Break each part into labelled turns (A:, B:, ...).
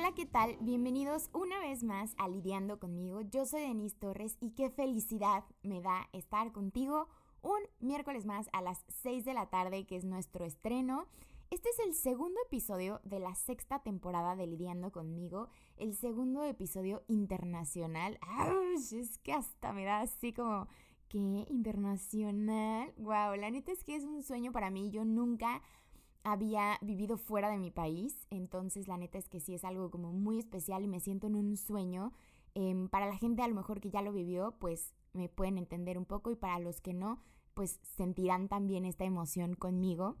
A: Hola, ¿qué tal? Bienvenidos una vez más a Lidiando conmigo. Yo soy Denise Torres y qué felicidad me da estar contigo un miércoles más a las 6 de la tarde, que es nuestro estreno. Este es el segundo episodio de la sexta temporada de Lidiando conmigo, el segundo episodio internacional. Es que hasta me da así como, ¿qué? ¿Internacional? Wow, la neta es que es un sueño para mí. Yo nunca había vivido fuera de mi país, entonces la neta es que sí es algo como muy especial y me siento en un sueño. Em, para la gente a lo mejor que ya lo vivió, pues me pueden entender un poco y para los que no, pues sentirán también esta emoción conmigo.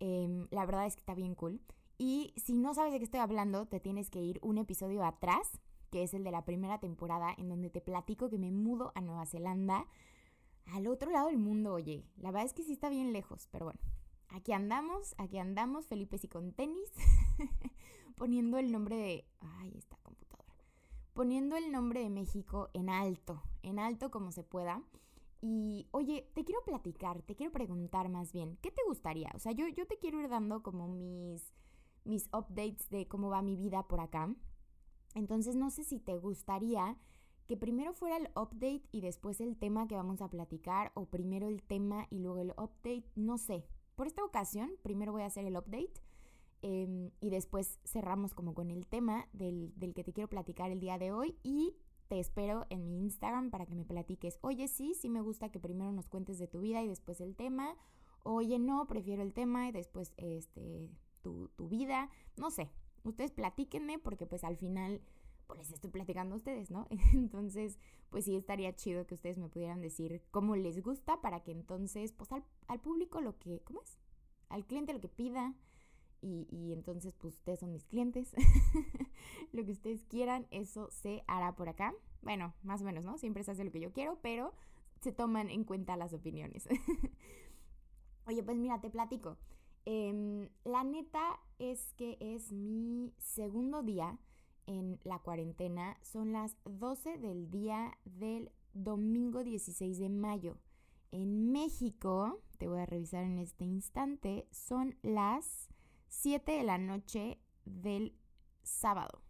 A: Em, la verdad es que está bien cool. Y si no sabes de qué estoy hablando, te tienes que ir un episodio atrás, que es el de la primera temporada, en donde te platico que me mudo a Nueva Zelanda, al otro lado del mundo, oye. La verdad es que sí está bien lejos, pero bueno, aquí andamos, aquí andamos, Felipe y con tenis, poniendo el nombre de... Ay, esta computadora. Poniendo el nombre de México en alto, en alto como se pueda. Y oye, te quiero platicar, te quiero preguntar más bien, ¿qué te gustaría? O sea, yo, yo te quiero ir dando como mis, mis updates de cómo va mi vida por acá. Entonces no sé si te gustaría que primero fuera el update y después el tema que vamos a platicar, o primero el tema y luego el update, no sé, por esta ocasión, primero voy a hacer el update em, y después cerramos como con el tema del, que te quiero platicar el día de hoy y te espero en mi Instagram para que me platiques. Oye, sí, sí me gusta que primero nos cuentes de tu vida y después el tema. Oye, no, prefiero el tema y después este, tu, tu vida. No sé, ustedes platíquenme porque pues al final pues les estoy platicando a ustedes, ¿no? Entonces, pues sí estaría chido que ustedes me pudieran decir cómo les gusta para que entonces, pues al, al público lo que, ¿cómo es? Al cliente lo que pida. Y, y entonces, pues ustedes son mis clientes. lo que ustedes quieran, eso se hará por acá. Bueno, más o menos, ¿no? Siempre se hace lo que yo quiero, pero se toman en cuenta las opiniones. Oye, pues mira, te platico. Em, la neta es que es mi segundo día en la cuarentena. Son las 12 del día del domingo 16 de mayo. En México, te voy a revisar en este instante, son las 7 de la noche del sábado.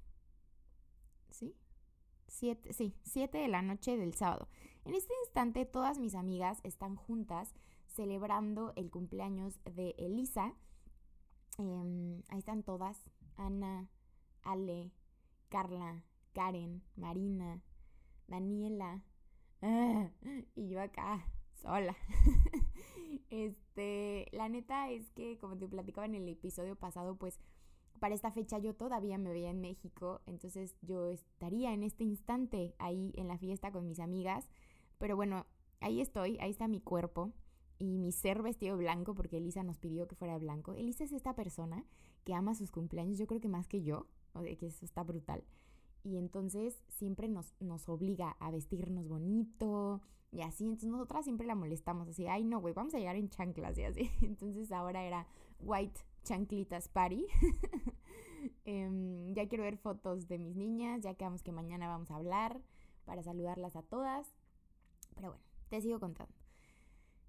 A: ¿Sí? Siete, sí, 7 de la noche del sábado. En este instante todas mis amigas están juntas celebrando el cumpleaños de Elisa. Em, ahí están todas. Ana, Ale, Carla, Karen, Marina, Daniela. y yo acá, sola. este, la neta es que, como te platicaba en el episodio pasado, pues para esta fecha yo todavía me veía en México, entonces yo estaría en este instante ahí en la fiesta con mis amigas. Pero bueno, ahí estoy, ahí está mi cuerpo y mi ser vestido blanco, porque Elisa nos pidió que fuera blanco. Elisa es esta persona que ama sus cumpleaños, yo creo que más que yo que eso está brutal. Y entonces siempre nos, nos obliga a vestirnos bonito y así. Entonces nosotras siempre la molestamos así, ay no, güey, vamos a llegar en chanclas y así. Entonces ahora era white chanclitas party. Em, ya quiero ver fotos de mis niñas, ya quedamos que mañana vamos a hablar para saludarlas a todas. Pero bueno, te sigo contando.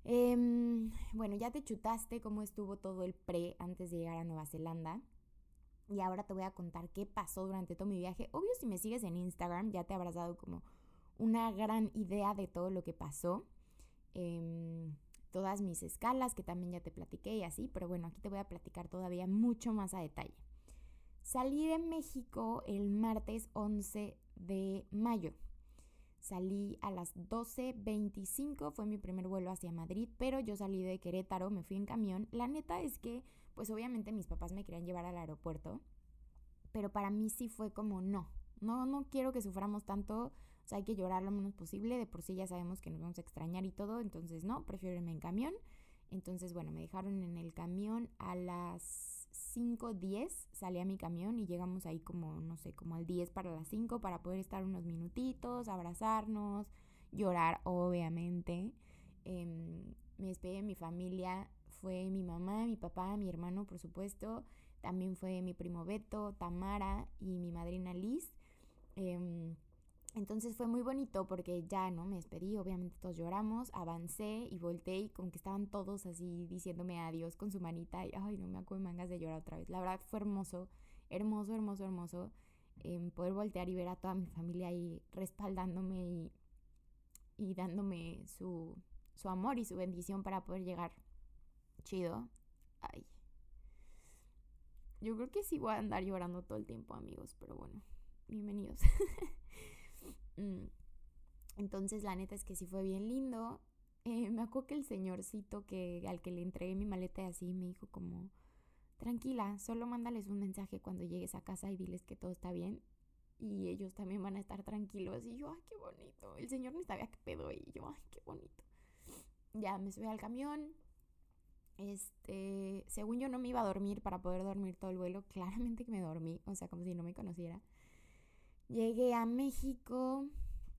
A: Em, bueno, ya te chutaste cómo estuvo todo el pre antes de llegar a Nueva Zelanda. Y ahora te voy a contar qué pasó durante todo mi viaje. Obvio, si me sigues en Instagram, ya te habrás dado como una gran idea de todo lo que pasó. Em, todas mis escalas, que también ya te platiqué y así, pero bueno, aquí te voy a platicar todavía mucho más a detalle. Salí de México el martes 11 de mayo. Salí a las 12.25, fue mi primer vuelo hacia Madrid, pero yo salí de Querétaro, me fui en camión. La neta es que pues obviamente mis papás me querían llevar al aeropuerto, pero para mí sí fue como no, no, no quiero que suframos tanto, o sea, hay que llorar lo menos posible, de por sí ya sabemos que nos vamos a extrañar y todo, entonces no, prefiero irme en camión. Entonces, bueno, me dejaron en el camión a las 5.10, salí a mi camión y llegamos ahí como, no sé, como al 10 para las 5 para poder estar unos minutitos, abrazarnos, llorar, obviamente. Em, me despedí de mi familia fue mi mamá, mi papá, mi hermano, por supuesto. También fue mi primo Beto, Tamara y mi madrina Liz. Em, entonces fue muy bonito porque ya, ¿no? Me despedí, obviamente todos lloramos, avancé y volteé y como que estaban todos así diciéndome adiós con su manita y, ay, no me acuerdo mangas de llorar otra vez. La verdad fue hermoso, hermoso, hermoso, hermoso. em, poder voltear y ver a toda mi familia ahí respaldándome y, y dándome su, su amor y su bendición para poder llegar chido. Ay. Yo creo que sí voy a andar llorando todo el tiempo, amigos, pero bueno, bienvenidos. Mm. Entonces, la neta es que sí fue bien lindo. Eh, me acuerdo que el señorcito que, al que le entregué mi maleta y así me dijo como, tranquila, solo mándales un mensaje cuando llegues a casa y diles que todo está bien. Y ellos también van a estar tranquilos. Y yo, ay, qué bonito. El señor ni sabía qué pedo. Y yo, ay, qué bonito. Ya me subí al camión. Este, según yo no me iba a dormir para poder dormir todo el vuelo. Claramente que me dormí. O sea, como si no me conociera. Llegué a México,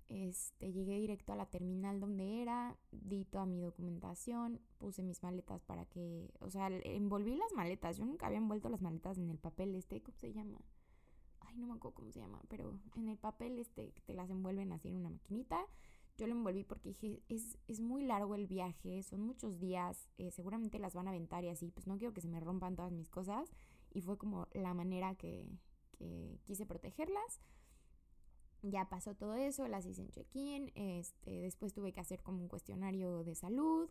A: este, llegué directo a la terminal donde era, di toda mi documentación, puse mis maletas para que, o sea, envolví las maletas. Yo nunca había envuelto las maletas en el papel este, ¿cómo se llama? Ay, no me acuerdo cómo se llama, pero en el papel este te las envuelven así en una maquinita. Yo lo envolví porque dije, es, es muy largo el viaje, son muchos días, eh, seguramente las van a aventar y así, pues no quiero que se me rompan todas mis cosas. Y fue como la manera que, que quise protegerlas ya pasó todo eso, las hice en check-in, este, después tuve que hacer como un cuestionario de salud,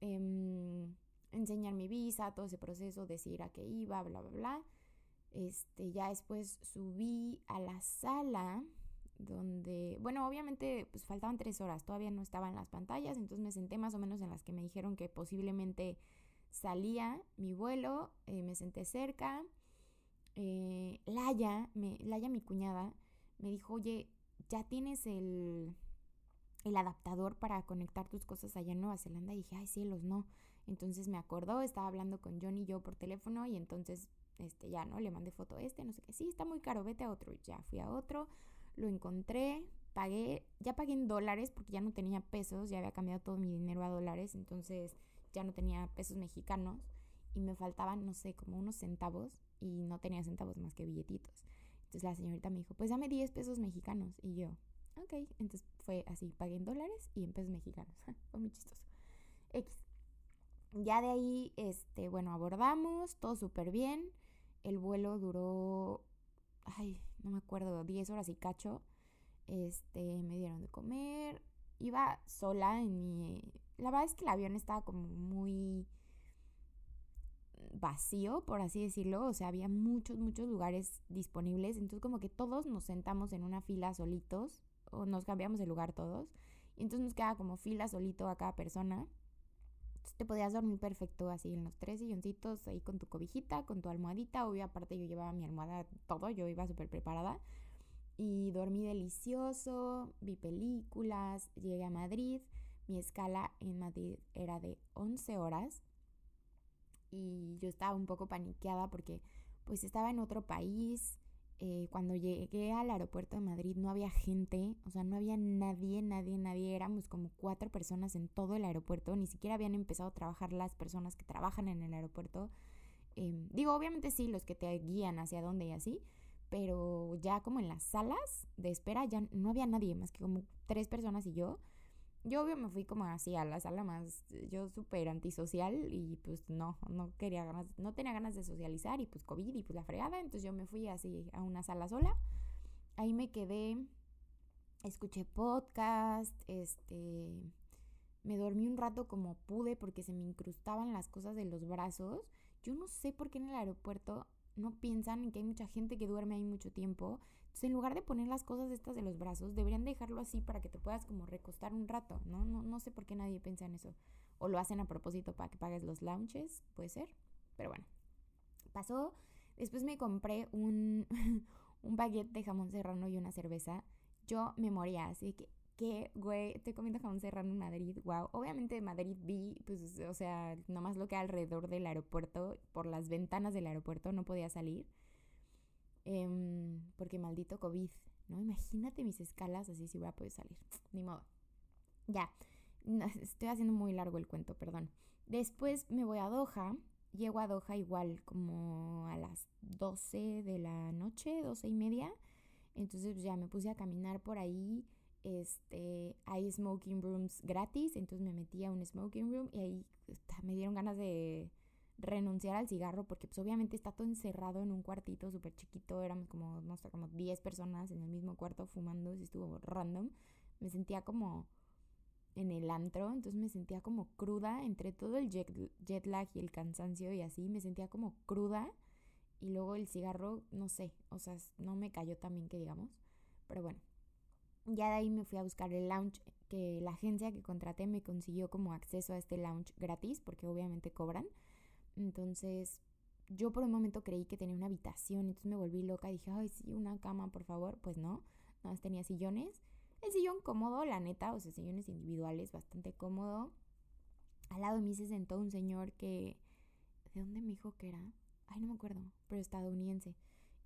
A: em, enseñar mi visa, todo ese proceso, decir a qué iba, bla, bla, bla. Este, ya después subí a la sala donde, bueno, obviamente pues faltaban tres horas, todavía no estaban las pantallas, entonces me senté más o menos en las que me dijeron que posiblemente salía mi vuelo, eh, me senté cerca. Eh, Laya, me, Laya, mi cuñada, me dijo, oye, ya tienes el, el adaptador para conectar tus cosas allá en Nueva Zelanda. Y dije, ay, cielos, no. Entonces me acordó, estaba hablando con John y yo por teléfono y entonces, este, ya, ¿no? Le mandé foto a este, no sé qué, sí, está muy caro, vete a otro. Ya fui a otro, lo encontré, pagué, ya pagué en dólares porque ya no tenía pesos, ya había cambiado todo mi dinero a dólares, entonces ya no tenía pesos mexicanos y me faltaban, no sé, como unos centavos y no tenía centavos más que billetitos. Entonces la señorita me dijo, pues dame 10 pesos mexicanos. Y yo, ok. Entonces fue así, pagué en dólares y en pesos mexicanos. fue muy chistoso. X. Ya de ahí, este, bueno, abordamos, todo súper bien. El vuelo duró, ay, no me acuerdo, 10 horas y cacho. Este, me dieron de comer. Iba sola en mi... La verdad es que el avión estaba como muy vacío, por así decirlo, o sea, había muchos, muchos lugares disponibles, entonces como que todos nos sentamos en una fila solitos, o nos cambiamos de lugar todos, y entonces nos quedaba como fila solito a cada persona. Te podías dormir perfecto así en los tres silloncitos, ahí con tu cobijita, con tu almohadita, obvio aparte yo llevaba mi almohada, todo, yo iba súper preparada. Y dormí delicioso, vi películas, llegué a Madrid, mi escala en Madrid era de 11 horas, y yo estaba un poco paniqueada porque pues estaba en otro país. Eh, cuando llegué al aeropuerto de Madrid no había gente, o sea, no había nadie, nadie, nadie. Éramos como cuatro personas en todo el aeropuerto. Ni siquiera habían empezado a trabajar las personas que trabajan en el aeropuerto. Em, digo, obviamente sí, los que te guían hacia dónde y así. Pero ya como en las salas de espera ya no había nadie más que como tres personas y yo. Yo obvio me fui como así a la sala más, yo súper antisocial y pues no, no quería ganas, no tenía ganas de socializar y pues COVID y pues la fregada, entonces yo me fui así a una sala sola. Ahí me quedé, escuché podcast, este, me dormí un rato como pude porque se me incrustaban las cosas de los brazos. Yo no sé por qué en el aeropuerto no piensan en que hay mucha gente que duerme ahí mucho tiempo en lugar de poner las cosas estas de los brazos, deberían dejarlo así para que te puedas como recostar un rato, ¿no? No, no sé por qué nadie piensa en eso. O lo hacen a propósito para que pagues los lounges, puede ser. Pero bueno, pasó. Después me compré un, un baguette de jamón serrano y una cerveza. Yo me moría, así que, que, güey, estoy comiendo jamón serrano en Madrid, wow. Obviamente de Madrid vi, pues, o sea, nomás lo que alrededor del aeropuerto, por las ventanas del aeropuerto, no podía salir. Em, porque maldito COVID, ¿no? Imagínate mis escalas así si voy a poder salir. Ni modo. Ya, estoy haciendo muy largo el cuento, perdón. Después me voy a Doha. Llego a Doha igual como a las 12 de la noche, 12 y media. Entonces pues, ya me puse a caminar por ahí. Este, hay smoking rooms gratis. Entonces me metí a un smoking room y ahí me dieron ganas de renunciar al cigarro porque pues obviamente está todo encerrado en un cuartito súper chiquito, éramos como, no sé, como 10 personas en el mismo cuarto fumando, y estuvo random, me sentía como en el antro, entonces me sentía como cruda entre todo el jet, jet lag y el cansancio y así, me sentía como cruda. Y luego el cigarro, no sé, o sea, no me cayó tan bien que digamos, pero bueno, ya de ahí me fui a buscar el lounge que la agencia que contraté me consiguió como acceso a este lounge gratis porque obviamente cobran. Entonces, yo por un momento creí que tenía una habitación, entonces me volví loca, dije, ay, sí, una cama, por favor. Pues no, nada más tenía sillones. El sillón cómodo, la neta, o sea, sillones individuales, bastante cómodo. Al lado de mí se sentó un señor que... ¿De dónde me dijo que era? Ay, no me acuerdo, pero estadounidense.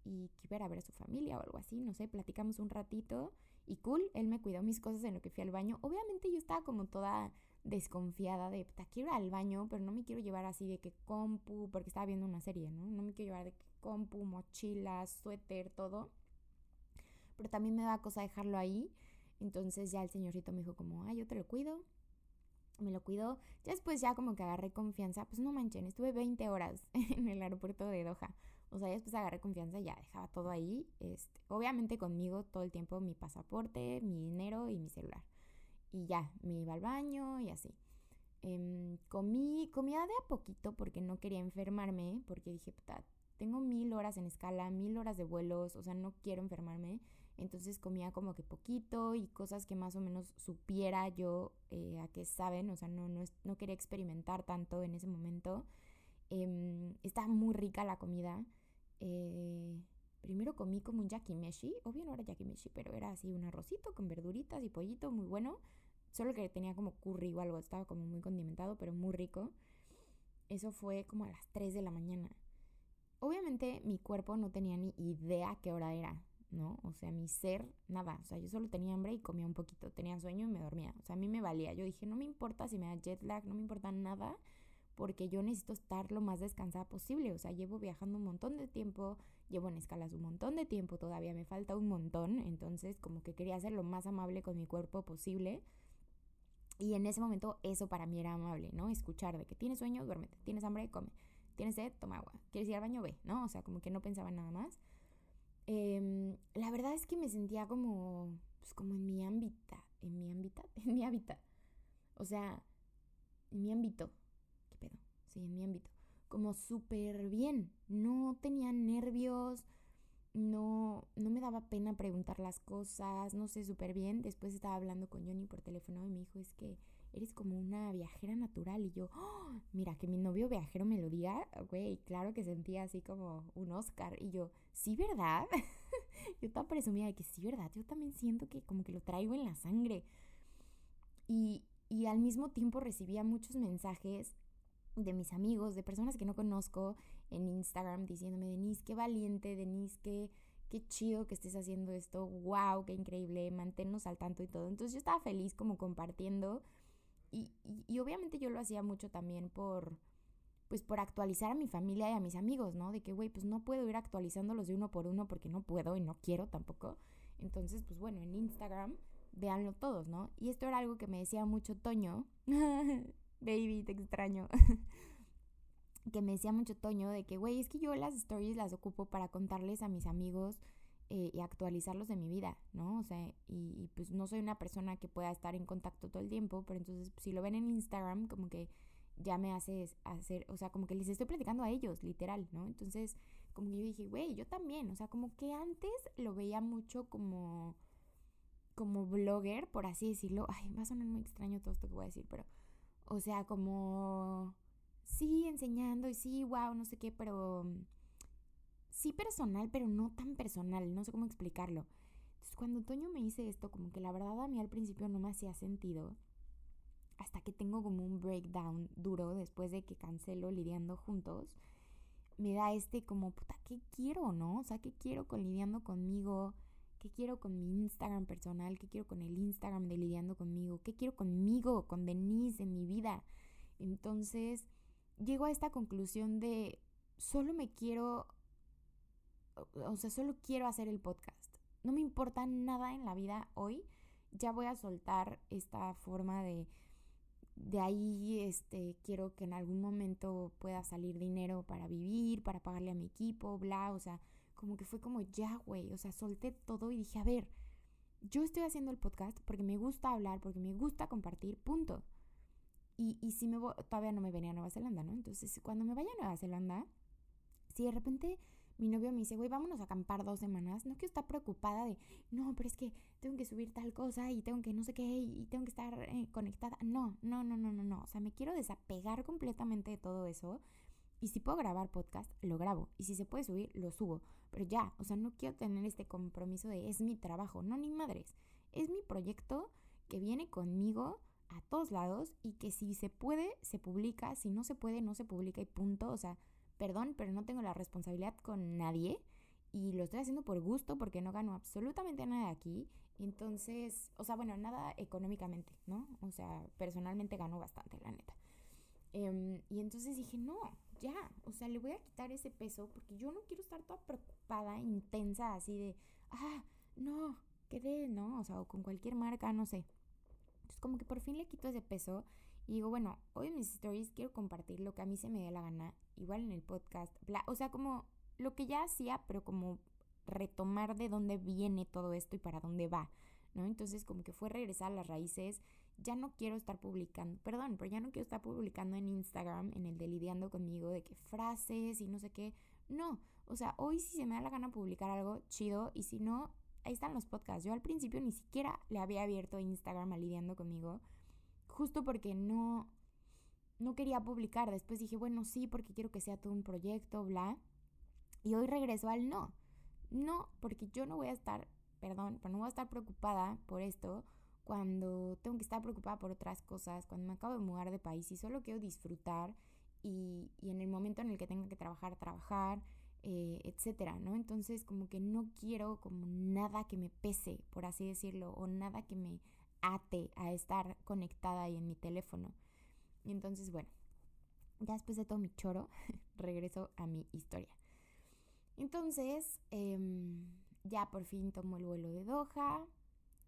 A: Y que iba a ver a su familia o algo así, no sé, platicamos un ratito y cool, él me cuidó mis cosas en lo que fui al baño. Obviamente yo estaba como toda desconfiada de, puta, quiero ir al baño, pero no me quiero llevar así de que compu, porque estaba viendo una serie, ¿no? No me quiero llevar de que compu, mochila, suéter, todo. Pero también me da cosa dejarlo ahí. Entonces ya el señorito me dijo como, ah, yo te lo cuido. Me lo cuidó. Ya después ya como que agarré confianza. Pues no manchen, estuve 20 horas en el aeropuerto de Doha. O sea, ya después agarré confianza y ya dejaba todo ahí. Este, obviamente conmigo todo el tiempo mi pasaporte, mi dinero y mi celular. Y ya, me iba al baño y así. Em, comí, comía de a poquito porque no quería enfermarme, porque dije, puta, tengo mil horas en escala, mil horas de vuelos, o sea, no quiero enfermarme. Entonces comía como que poquito y cosas que más o menos supiera yo eh, a qué saben, o sea, no, no, no quería experimentar tanto en ese momento. Eh, estaba muy rica la comida. Eh, primero comí como un yakimeshi, obvio no era yakimeshi, pero era así un arrocito con verduritas y pollito muy bueno, solo que tenía como curry o algo, estaba como muy condimentado, pero muy rico. Eso fue como a las 3 de la mañana. Obviamente mi cuerpo no tenía ni idea qué hora era, ¿no? O sea, mi ser, nada. O sea, yo solo tenía hambre y comía un poquito. Tenía sueño y me dormía. O sea, a mí me valía. Yo dije, no me importa si me da jet lag, no me importa nada porque yo necesito estar lo más descansada posible. O sea, llevo viajando un montón de tiempo, llevo en escalas un montón de tiempo, todavía me falta un montón, entonces como que quería ser lo más amable con mi cuerpo posible. Y en ese momento eso para mí era amable, ¿no? Escuchar de que tienes sueño, duérmete, tienes hambre, come, tienes sed, toma agua, quieres ir al baño, ve, ¿no? O sea, como que no pensaba en nada más. Em, la verdad es que me sentía como, pues como en mi ámbito, en mi ámbito, en mi hábitat. O sea, en mi ámbito, sí, en mi ámbito, como súper bien. No tenía nervios, no, no me daba pena preguntar las cosas, no sé, súper bien. Después estaba hablando con Johnny por teléfono y me dijo, es que eres como una viajera natural. Y yo, ¡Oh! mira, que mi novio viajero me lo diga, güey, claro que sentía así como un Oscar. Y yo, sí, ¿verdad? yo estaba presumida de que sí, ¿verdad? Yo también siento que como que lo traigo en la sangre. Y, y al mismo tiempo recibía muchos mensajes de mis amigos, de personas que no conozco en Instagram diciéndome, Denise, qué valiente, Denise, qué, qué chido que estés haciendo esto, wow, qué increíble, manténnos al tanto y todo. Entonces yo estaba feliz como compartiendo y, y, obviamente yo lo hacía mucho también por, pues por actualizar a mi familia y a mis amigos, ¿no? De que, güey, pues no puedo ir actualizándolos de uno por uno porque no puedo y no quiero tampoco. Entonces, pues bueno, en Instagram, véanlo todos, ¿no? Y esto era algo que me decía mucho Toño. baby, te extraño. que me decía mucho Toño de que, güey, es que yo las stories las ocupo para contarles a mis amigos eh, y actualizarlos de mi vida, ¿no? O sea, y, pues no soy una persona que pueda estar en contacto todo el tiempo, pero entonces si lo ven en Instagram, como que ya me hace hacer, o sea, como que les estoy platicando a ellos, literal, ¿no? Entonces, como que yo dije, güey, yo también, o sea, como que antes lo veía mucho como como blogger, por así decirlo. Ay, va a sonar muy extraño todo esto que voy a decir, pero o sea, como, sí, enseñando y sí, wow, no sé qué, pero sí personal, pero no tan personal, no sé cómo explicarlo. Entonces, cuando Toño me dice esto, como que la verdad a mí al principio no me hacía sentido, hasta que tengo como un breakdown duro después de que cancelo lidiando juntos, me da este como, puta, ¿qué quiero, no? O sea, ¿qué quiero con lidiando conmigo? ¿Qué quiero con mi Instagram personal? ¿Qué quiero con el Instagram de lidiando conmigo? ¿Qué quiero conmigo, con Denise en mi vida? Entonces, llego a esta conclusión de solo me quiero, o sea, solo quiero hacer el podcast. No me importa nada en la vida hoy. Ya voy a soltar esta forma de de ahí este, quiero que en algún momento pueda salir dinero para vivir, para pagarle a mi equipo, bla, o sea, como que fue como ya, güey, o sea, solté todo y dije, a ver, yo estoy haciendo el podcast porque me gusta hablar, porque me gusta compartir, punto. Y, y si me voy, todavía no me venía a Nueva Zelanda, ¿no? Entonces, cuando me vaya a Nueva Zelanda, si de repente mi novio me dice, güey, vámonos a acampar dos semanas, no quiero estar preocupada de, no, pero es que tengo que subir tal cosa y tengo que no sé qué y tengo que estar eh, conectada. No, no, no, no, no, no. O sea, me quiero desapegar completamente de todo eso. Y si puedo grabar podcast, lo grabo. Y si se puede subir, lo subo. Pero ya, o sea, no quiero tener este compromiso de es mi trabajo. No, ni madres. Es mi proyecto que viene conmigo a todos lados y que si se puede, se publica. Si no se puede, no se publica y punto. O sea, perdón, pero no tengo la responsabilidad con nadie y lo estoy haciendo por gusto porque no gano absolutamente nada aquí. Entonces, o sea, bueno, nada económicamente, ¿no? O sea, personalmente gano bastante, la neta. Em, y entonces dije, no, ya, o sea, le voy a quitar ese peso porque yo no quiero estar toda preocupada, intensa, así de, ah, no, quedé, ¿no? O sea, o con cualquier marca, no sé. Entonces, como que por fin le quito ese peso y digo, bueno, hoy en mis stories quiero compartir lo que a mí se me dé la gana, igual en el podcast, bla, o sea, como lo que ya hacía, pero como retomar de dónde viene todo esto y para dónde va, ¿no? Entonces como que fue regresar a las raíces, ya no quiero estar publicando, perdón, pero ya no quiero estar publicando en Instagram, en el de lidiando conmigo, de que frases y no sé qué, no, o sea, hoy si se me da la gana publicar algo chido y si no, ahí están los podcasts. Yo al principio ni siquiera le había abierto Instagram a lidiando conmigo justo porque no, no quería publicar. Después dije, bueno, sí, porque quiero que sea todo un proyecto, bla. Y hoy regreso al no. No, porque yo no voy a estar, perdón, pero no voy a estar preocupada por esto cuando tengo que estar preocupada por otras cosas, cuando me acabo de mudar de país y solo quiero disfrutar y, y en el momento en el que tenga que trabajar, trabajar, eh, etcétera, ¿no? Entonces como que no quiero como nada que me pese, por así decirlo, o nada que me ate a estar conectada ahí en mi teléfono. Y entonces, bueno, ya después de todo mi choro, regreso a mi historia. Entonces, em, ya por fin tomo el vuelo de Doha.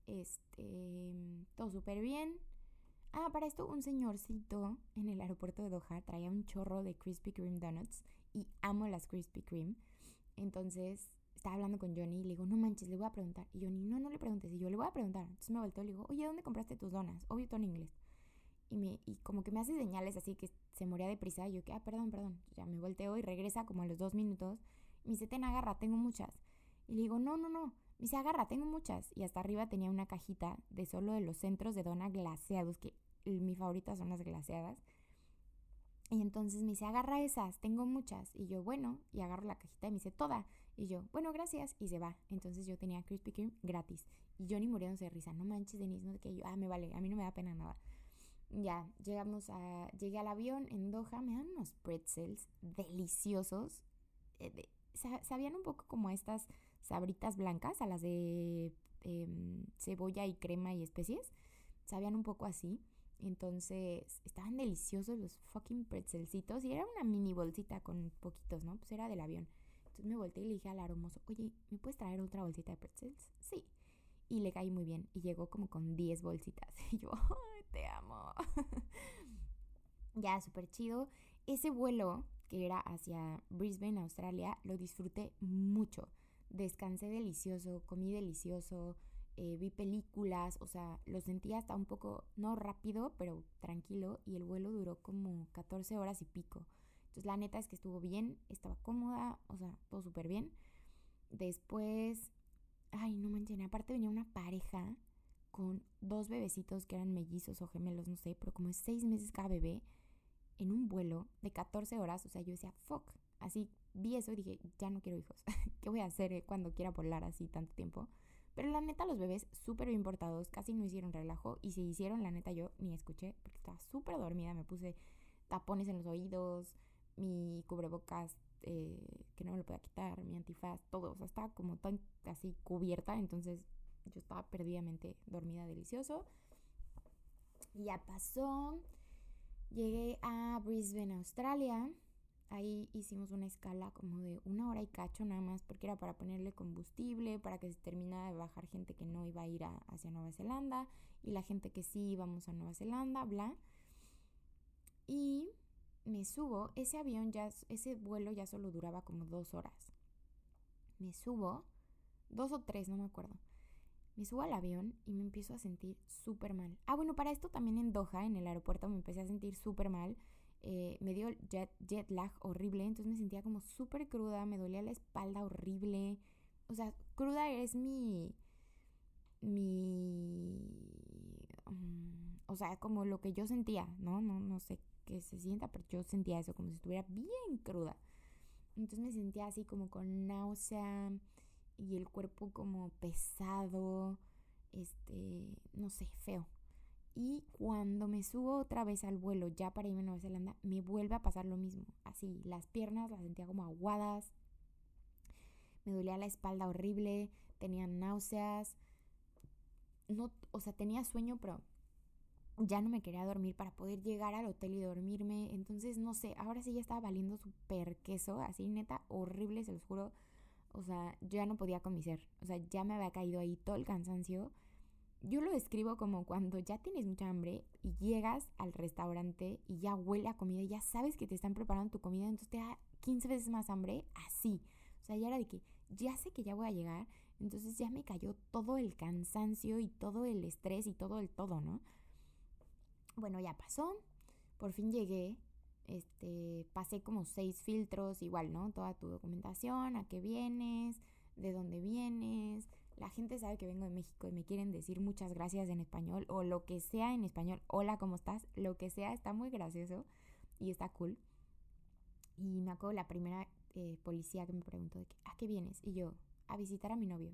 A: Este, todo súper bien. Ah, para esto un señorcito en el aeropuerto de Doha traía un chorro de Krispy Kreme Donuts y amo las Krispy Kreme. Entonces estaba hablando con Johnny y le digo, no manches, le voy a preguntar. Y Johnny, no, no le preguntes. Y yo le voy a preguntar. Entonces me volteó y le digo, oye, ¿dónde compraste tus donas? Obvio todo en inglés. Y, me, y como que me hace señales así que se moría de prisa. Y yo, que, ah, perdón, perdón. Ya me volteo y regresa como a los dos minutos. Me dice, ten, agarra, tengo muchas. Y le digo, no, no, no. Me dice, agarra, tengo muchas. Y hasta arriba tenía una cajita de solo de los centros de dona glaseados, que mi favorita son las glaseadas. Y entonces me dice, agarra esas, tengo muchas. Y yo, bueno, y agarro la cajita y me dice, toda. Y yo, bueno, gracias. Y se va. Entonces yo tenía Krispy Kreme gratis. Y Johnny muriéndose de risa. No manches, Denise, no sé qué. Yo, ah, me vale, a mí no me da pena nada. Ya, llegamos a, llegué al avión en Doha. Me dan unos pretzels deliciosos. Eh, sabían un poco como estas sabritas blancas, a las de em, cebolla y crema y especies. Sabían un poco así. Entonces, estaban deliciosos los fucking pretzelcitos. Y era una mini bolsita con poquitos, ¿no? Pues era del avión. Entonces me volteé y le dije al aromoso, oye, ¿me puedes traer otra bolsita de pretzels? Sí. Y le caí muy bien. Y llegó como con 10 bolsitas. Y yo, ¡ay, te amo! ya, súper chido. Ese vuelo que era hacia Brisbane, Australia, lo disfruté mucho. Descansé delicioso, comí delicioso, eh, vi películas, o sea, lo sentía hasta un poco, no rápido, pero tranquilo, y el vuelo duró como 14 horas y pico. Entonces la neta es que estuvo bien, estaba cómoda, o sea, todo súper bien. Después, ay, no manches, aparte venía una pareja con dos bebecitos que eran mellizos o gemelos, no sé, pero como es seis meses cada bebé, en un vuelo de 14 horas, o sea, yo decía, fuck, así vi eso y dije, ya no quiero hijos, ¿qué voy a hacer eh, cuando quiera volar así tanto tiempo? Pero la neta, los bebés súper bien portados, casi no hicieron relajo. Y si hicieron, la neta, yo ni escuché porque estaba súper dormida. Me puse tapones en los oídos, mi cubrebocas eh, que no me lo podía quitar, mi antifaz, todo. O sea, estaba como tan así cubierta. Entonces yo estaba perdidamente dormida, delicioso. Y ya pasó. Llegué a Brisbane, Australia. Ahí hicimos una escala como de una hora y cacho nada más porque era para ponerle combustible, para que se terminara de bajar gente que no iba a ir hacia Nueva Zelanda y la gente que sí íbamos a Nueva Zelanda, bla. Y me subo, ese avión ya, ese vuelo ya solo duraba como dos horas. Me subo, dos o tres, no me acuerdo. Me subo al avión y me empiezo a sentir súper mal. Ah, bueno, para esto también en Doha, en el aeropuerto, me empecé a sentir súper mal. Eh, me dio jet, jet lag horrible, entonces me sentía como súper cruda, me dolía la espalda horrible. O sea, cruda es mi... mi... Mm, o sea, como lo que yo sentía, ¿no? No, no sé qué se sienta, pero yo sentía eso como si estuviera bien cruda. Entonces me sentía así como con náusea y el cuerpo como pesado, este, no sé, feo. Y cuando me subo otra vez al vuelo, ya para irme a Nueva Zelanda, me vuelve a pasar lo mismo. Así, las piernas las sentía como aguadas, me dolía la espalda horrible, tenía náuseas, no, o sea, tenía sueño, pero ya no me quería dormir para poder llegar al hotel y dormirme. Entonces, no sé, ahora sí ya estaba valiendo súper queso, así neta, horrible, se los juro. O sea, ya no podía con mi ser. O sea, ya me había caído ahí todo el cansancio. Yo lo describo como cuando ya tienes mucha hambre y llegas al restaurante y ya huele a comida y ya sabes que te están preparando tu comida, entonces te da 15 veces más hambre, así. O sea, ya era de que ya sé que ya voy a llegar, entonces ya me cayó todo el cansancio y todo el estrés y todo el todo, ¿no? Bueno, ya pasó, por fin llegué, este, pasé como seis filtros, igual, ¿no? Toda tu documentación, a qué vienes, de dónde vienes. La gente sabe que vengo de México y me quieren decir muchas gracias en español o lo que sea en español. Hola, ¿cómo estás? Lo que sea, está muy gracioso y está cool. Y me acuerdo la primera eh, policía que me preguntó de ¿a qué vienes? Y yo, a visitar a mi novio.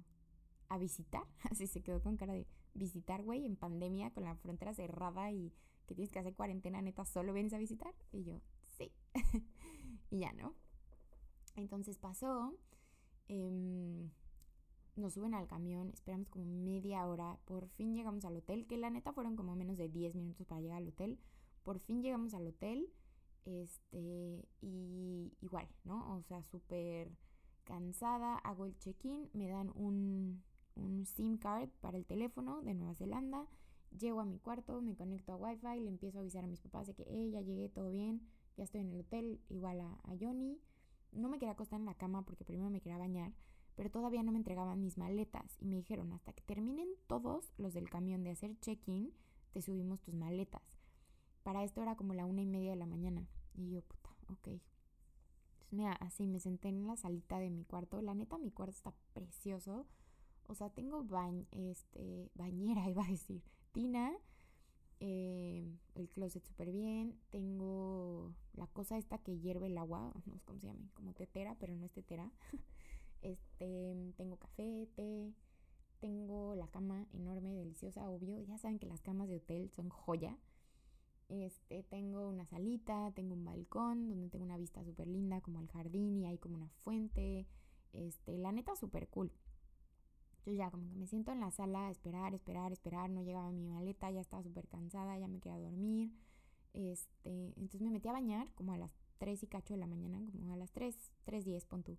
A: ¿A visitar? Así se quedó con cara de visitar, güey, en pandemia con la frontera cerrada y que tienes que hacer cuarentena, neta, solo vienes a visitar. Y yo, sí. y ya, ¿no? Entonces pasó. Em, nos suben al camión, esperamos como media hora, por fin llegamos al hotel, que la neta fueron como menos de 10 minutos para llegar al hotel. Por fin llegamos al hotel, este, y igual, ¿no? O sea, súper cansada, hago el check-in, me dan un, un SIM card para el teléfono de Nueva Zelanda Llego a mi cuarto, me conecto a Wi-Fi, le empiezo a avisar a mis papás de que hey, ya llegué, todo bien, ya estoy en el hotel, igual a, Johnny. No me quería acostar en la cama porque primero me quería bañar, pero todavía no me entregaban mis maletas y me dijeron hasta que terminen todos los del camión de hacer check-in, te subimos tus maletas. Para esto era como la una y media de la mañana. Y yo, puta, ok. Entonces, mira, así me senté en la salita de mi cuarto. La neta, mi cuarto está precioso. O sea, tengo bañ este, bañera, iba a decir. Tina, eh, el closet súper bien. Tengo la cosa esta que hierve el agua, no sé cómo se llama, como tetera, pero no es tetera. este, tengo café, té. Tengo la cama enorme, deliciosa, obvio. Ya saben que las camas de hotel son joya. Este, tengo una salita, tengo un balcón donde tengo una vista súper linda, como el jardín y hay como una fuente. Este, la neta súper cool. Yo ya como que me siento en la sala esperar, esperar, esperar, no llegaba mi maleta, ya estaba súper cansada, ya me quería dormir. Este, entonces me metí a bañar como a las 3 y cacho de la mañana, como a las 3, 3.10 pon tú.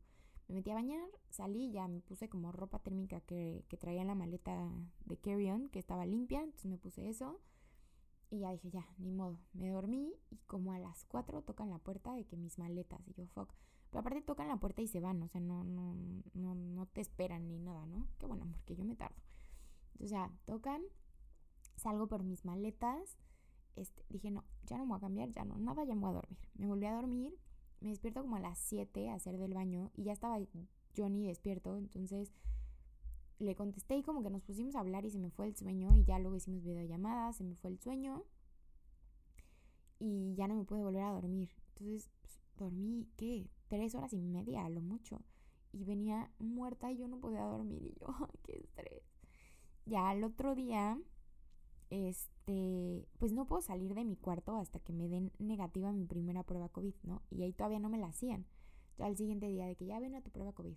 A: Me metí a bañar, salí, ya me puse como ropa térmica que, que traía en la maleta de carry-on, que estaba limpia, entonces me puse eso. Y ya dije, ya, ni modo. Me dormí y como a las 4 tocan la puerta de que mis maletas. Y yo, fuck. Pero aparte tocan la puerta y se van, o sea, no, no, no, no te esperan ni nada, ¿no? Qué bueno, porque yo me tardo. Entonces ya, tocan, salgo por mis maletas, este, dije, no, ya no me voy a cambiar, ya no, nada, ya me voy a dormir. Me volví a dormir, me despierto como a las 7 a hacer del baño y ya estaba Johnny despierto, entonces le contesté y como que nos pusimos a hablar y se me fue el sueño y ya luego hicimos videollamadas, se me fue el sueño y ya no me pude volver a dormir. Entonces pues, dormí, ¿qué? tres horas y media lo mucho. Y venía muerta y yo no podía dormir. Y yo, qué estrés. Ya al otro día, este, pues no puedo salir de mi cuarto hasta que me den negativa mi primera prueba COVID, ¿no? Y ahí todavía no me la hacían. Ya al siguiente día de que ya ven a tu prueba COVID.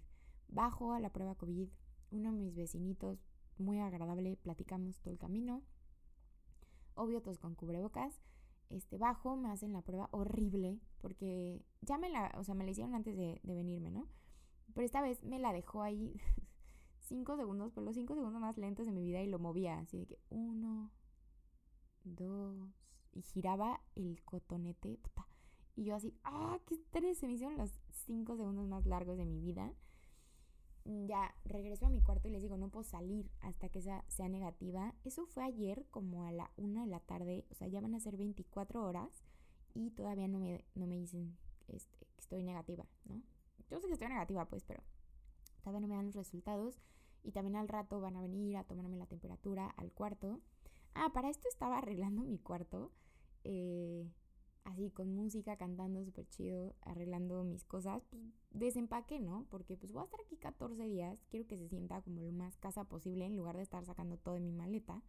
A: Bajo a la prueba COVID. Uno de mis vecinitos, muy agradable, platicamos todo el camino. Obvio, todos con cubrebocas este, bajo, me hacen la prueba horrible, porque ya me la, o sea, me la hicieron antes de, venirme, ¿no? Pero esta vez me la dejó ahí cinco segundos, por los cinco segundos más lentos de mi vida y lo movía, así de que uno, dos, y giraba el cotonete. Y yo así, ¡ah, qué estrés! Se me hicieron los cinco segundos más largos de mi vida. Ya regreso a mi cuarto y les digo, no puedo salir hasta que sea, sea negativa. Eso fue ayer como a la una de la tarde. O sea, ya van a ser 24 horas y todavía no me, no me dicen este, que estoy negativa, ¿no? Yo sé que estoy negativa, pues, pero todavía no me dan los resultados. Y también al rato van a venir a tomarme la temperatura al cuarto. Ah, para esto estaba arreglando mi cuarto. Eh, así con música, cantando súper chido, arreglando mis cosas. Pues desempaqué, ¿no? Porque pues voy a estar aquí 14 días. Quiero que se sienta como lo más casa posible en lugar de estar sacando todo de mi maleta.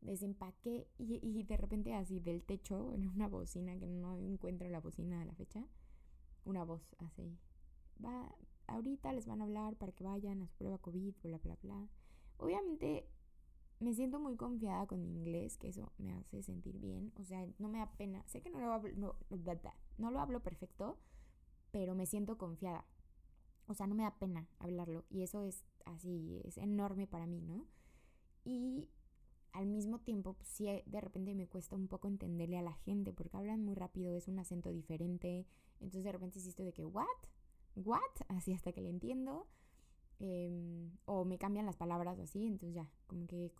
A: Desempaqué y, y de repente así del techo, en una bocina que no encuentro la bocina a la fecha. Una voz así. Va, ahorita les van a hablar para que vayan a su prueba COVID, bla, bla, bla. Obviamente me siento muy confiada con mi inglés, que eso me hace sentir bien. O sea, no me da pena. Sé que no lo hablo, no, no lo hablo perfecto, pero me siento confiada. O sea, no me da pena hablarlo. Y eso es así, es enorme para mí, ¿no? Y al mismo tiempo, pues sí, de repente me cuesta un poco entenderle a la gente, porque hablan muy rápido, es un acento diferente. Entonces de repente insisto de que, ¿what? ¿what? Así hasta que le entiendo. Em, o me cambian las palabras o así, entonces ya, como que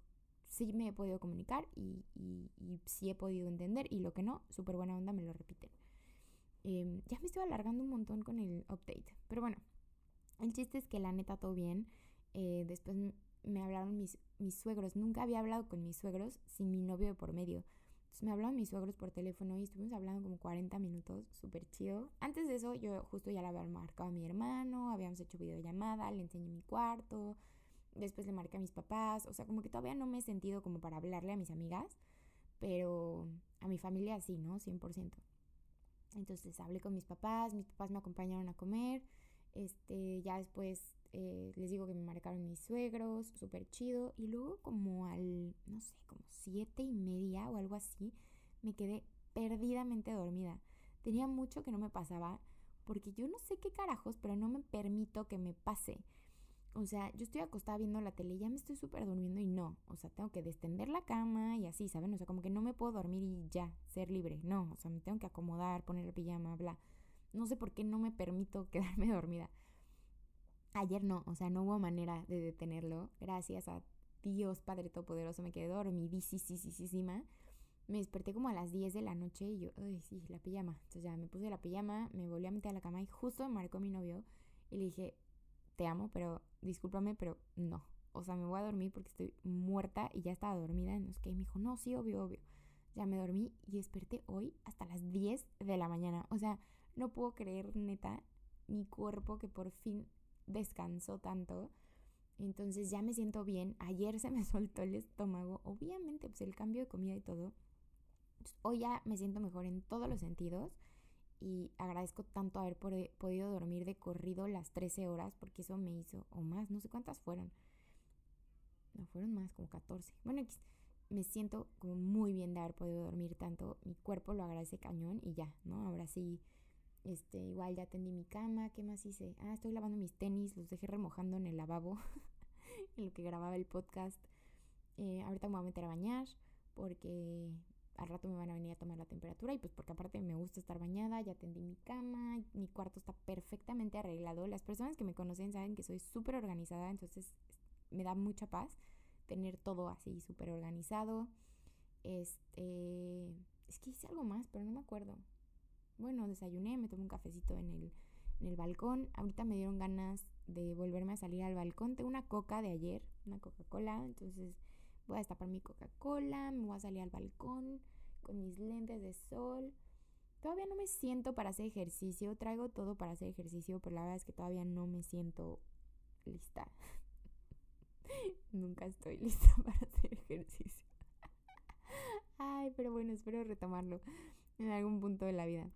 A: sí me he podido comunicar y, y, sí he podido entender y lo que no, súper buena onda, me lo repiten. Em, ya me estoy alargando un montón con el update, pero bueno, el chiste es que la neta todo bien. Eh, después me hablaron mis, mis suegros, nunca había hablado con mis suegros sin mi novio de por medio. Entonces me hablaron mis suegros por teléfono y estuvimos hablando como 40 minutos, súper chido. Antes de eso yo justo ya le había marcado a mi hermano, habíamos hecho videollamada, le enseñé mi cuarto, después le marqué a mis papás, o sea, como que todavía no me he sentido como para hablarle a mis amigas, pero a mi familia sí, ¿no? 100%. Entonces hablé con mis papás, mis papás me acompañaron a comer, este, ya después eh, les digo que me marcaron mis suegros, súper chido. Y luego como al, no sé, como siete y media o algo así, me quedé perdidamente dormida. Tenía mucho que no me pasaba porque yo no sé qué carajos, pero no me permito que me pase. O sea, yo estoy acostada viendo la tele y ya me estoy súper durmiendo y no. O sea, tengo que destender la cama y así, ¿saben? O sea, como que no me puedo dormir y ya, ser libre. No, o sea, me tengo que acomodar, poner el pijama, bla. No sé por qué no me permito quedarme dormida. Ayer no, o sea, no hubo manera de detenerlo. Gracias a Dios Padre Todopoderoso me quedé dormidísima. Me desperté como a las 10 de la noche y yo, ay, sí, la pijama. Entonces ya me puse la pijama, me volví a meter a la cama y justo me marcó mi novio y le dije, te amo, pero discúlpame, pero no. O sea, me voy a dormir porque estoy muerta y ya estaba dormida. Y que me dijo, no, sí, obvio, obvio. Ya me dormí y desperté hoy hasta las 10 de la mañana. O sea, no puedo creer, neta, mi cuerpo que por fin descansó tanto. Entonces ya me siento bien. Ayer se me soltó el estómago. Obviamente, pues el cambio de comida y todo. hoy ya me siento mejor en todos los sentidos. Y agradezco tanto haber podido dormir de corrido las 13 horas. Porque eso me hizo, o más, no sé cuántas fueron. No, fueron más, como 14. Bueno, me siento como muy bien de haber podido dormir tanto. Mi cuerpo lo agradece cañón y ya, ¿no? Ahora sí este, igual ya tendí mi cama, ¿qué más hice? Ah, estoy lavando mis tenis, los dejé remojando en el lavabo, en lo que grababa el podcast. Eh, ahorita me voy a meter a bañar porque al rato me van a venir a tomar la temperatura y pues porque aparte me gusta estar bañada, ya tendí mi cama, mi cuarto está perfectamente arreglado. Las personas que me conocen saben que soy súper organizada, entonces me da mucha paz tener todo así súper organizado. Este, es que hice algo más, pero no me acuerdo bueno, desayuné, me tomé un cafecito en el, en el balcón. Ahorita me dieron ganas de volverme a salir al balcón. Tengo una coca de ayer, una Coca-Cola. Entonces voy a destapar mi Coca-Cola, me voy a salir al balcón con mis lentes de sol. Todavía no me siento para hacer ejercicio. Traigo todo para hacer ejercicio, pero la verdad es que todavía no me siento lista. Nunca estoy lista para hacer ejercicio. Ay, pero bueno, espero retomarlo en algún punto de la vida.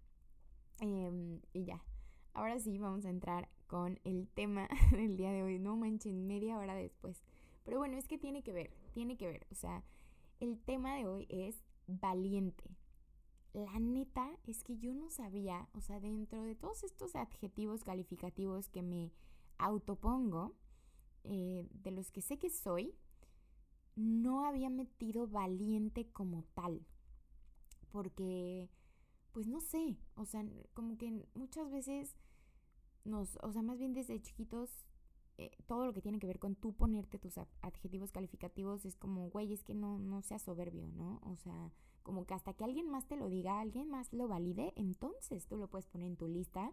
A: Em, y ya. Ahora sí, vamos a entrar con el tema del día de hoy. No manchen, media hora después. Pero bueno, es que tiene que ver, tiene que ver. O sea, el tema de hoy es valiente. La neta es que yo no sabía, o sea, dentro de todos estos adjetivos calificativos que me autopongo, eh, de los que sé que soy, no había metido valiente como tal. porque, pues no sé, o sea, como que muchas veces nos, o sea, más bien desde chiquitos, eh, todo lo que tiene que ver con tú ponerte tus adjetivos calificativos es como, güey, es que no, no seas soberbio, ¿no? O sea, como que hasta que alguien más te lo diga, alguien más lo valide, entonces tú lo puedes poner en tu lista.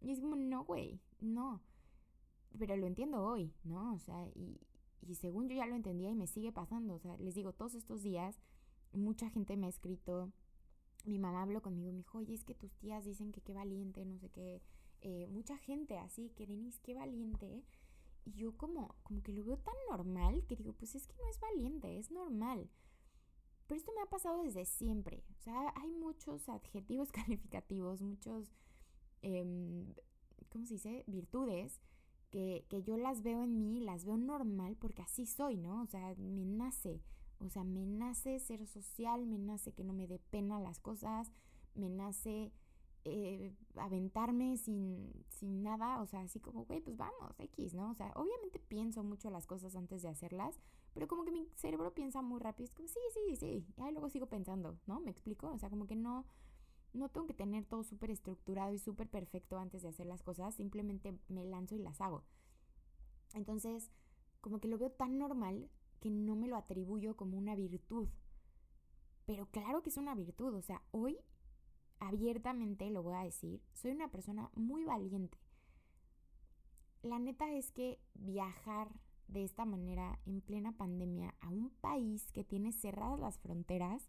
A: Y es como, no, güey, no. Pero lo entiendo hoy, ¿no? O sea, y, y según yo ya lo entendía y me sigue pasando. O sea, les digo, todos estos días, mucha gente me ha escrito. Mi mamá habló conmigo, me dijo, oye, es que tus tías dicen que qué valiente, no sé qué. Eh, mucha gente así, que Denise, qué valiente. Y yo como, como que lo veo tan normal que digo, pues es que no es valiente, es normal. Pero esto me ha pasado desde siempre. O sea, hay muchos adjetivos calificativos, muchos, eh, ¿cómo se dice? Virtudes que, que yo las veo en mí, las veo normal porque así soy, ¿no? O sea, me nace. O sea, me nace ser social, me nace que no me dé pena las cosas, me nace eh, aventarme sin, sin nada, o sea, así como, güey, pues vamos, X, ¿no? O sea, obviamente pienso mucho las cosas antes de hacerlas, pero como que mi cerebro piensa muy rápido, es como, sí, sí, sí, y luego sigo pensando, ¿no? ¿Me explico? O sea, como que no, no tengo que tener todo súper estructurado y súper perfecto antes de hacer las cosas, simplemente me lanzo y las hago. Entonces, como que lo veo tan normal que no me lo atribuyo como una virtud. Pero claro que es una virtud, o sea, hoy abiertamente lo voy a decir, soy una persona muy valiente. La neta es que viajar de esta manera en plena pandemia a un país que tiene cerradas las fronteras,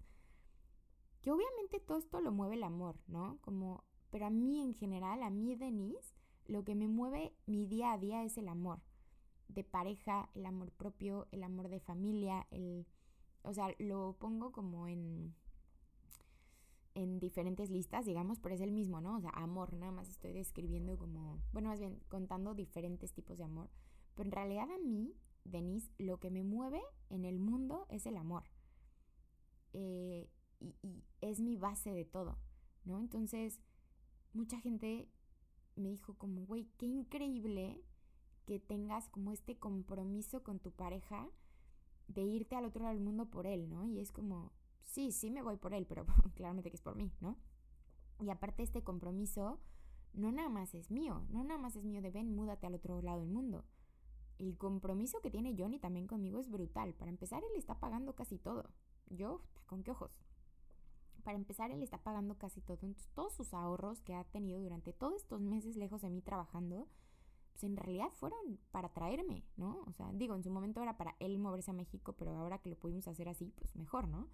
A: que obviamente todo esto lo mueve el amor, ¿no? Como, pero a mí en general, a mí Denise, lo que me mueve mi día a día es el amor de pareja, el amor propio, el amor de familia, el, o sea, lo pongo como en en diferentes listas, digamos, pero es el mismo, ¿no? O sea, amor, nada más estoy describiendo como, bueno, más bien contando diferentes tipos de amor. Pero en realidad a mí, Denise, lo que me mueve en el mundo es el amor. Eh, y, y es mi base de todo, ¿no? Entonces, mucha gente me dijo como, güey, qué increíble que tengas como este compromiso con tu pareja de irte al otro lado del mundo por él, ¿no? Y es como, sí, sí me voy por él, pero claramente que es por mí, ¿no? Y aparte este compromiso no nada más es mío, no nada más es mío de ven, múdate al otro lado del mundo. El compromiso que tiene Johnny también conmigo es brutal. Para empezar, él está pagando casi todo. Yo, ¿con qué ojos? Para empezar, él está pagando casi todo. Entonces, todos sus ahorros que ha tenido durante todos estos meses lejos de mí trabajando, pues en realidad fueron para traerme, ¿no? O sea, digo, en su momento era para él moverse a México, pero ahora que lo pudimos hacer así, pues mejor, ¿no?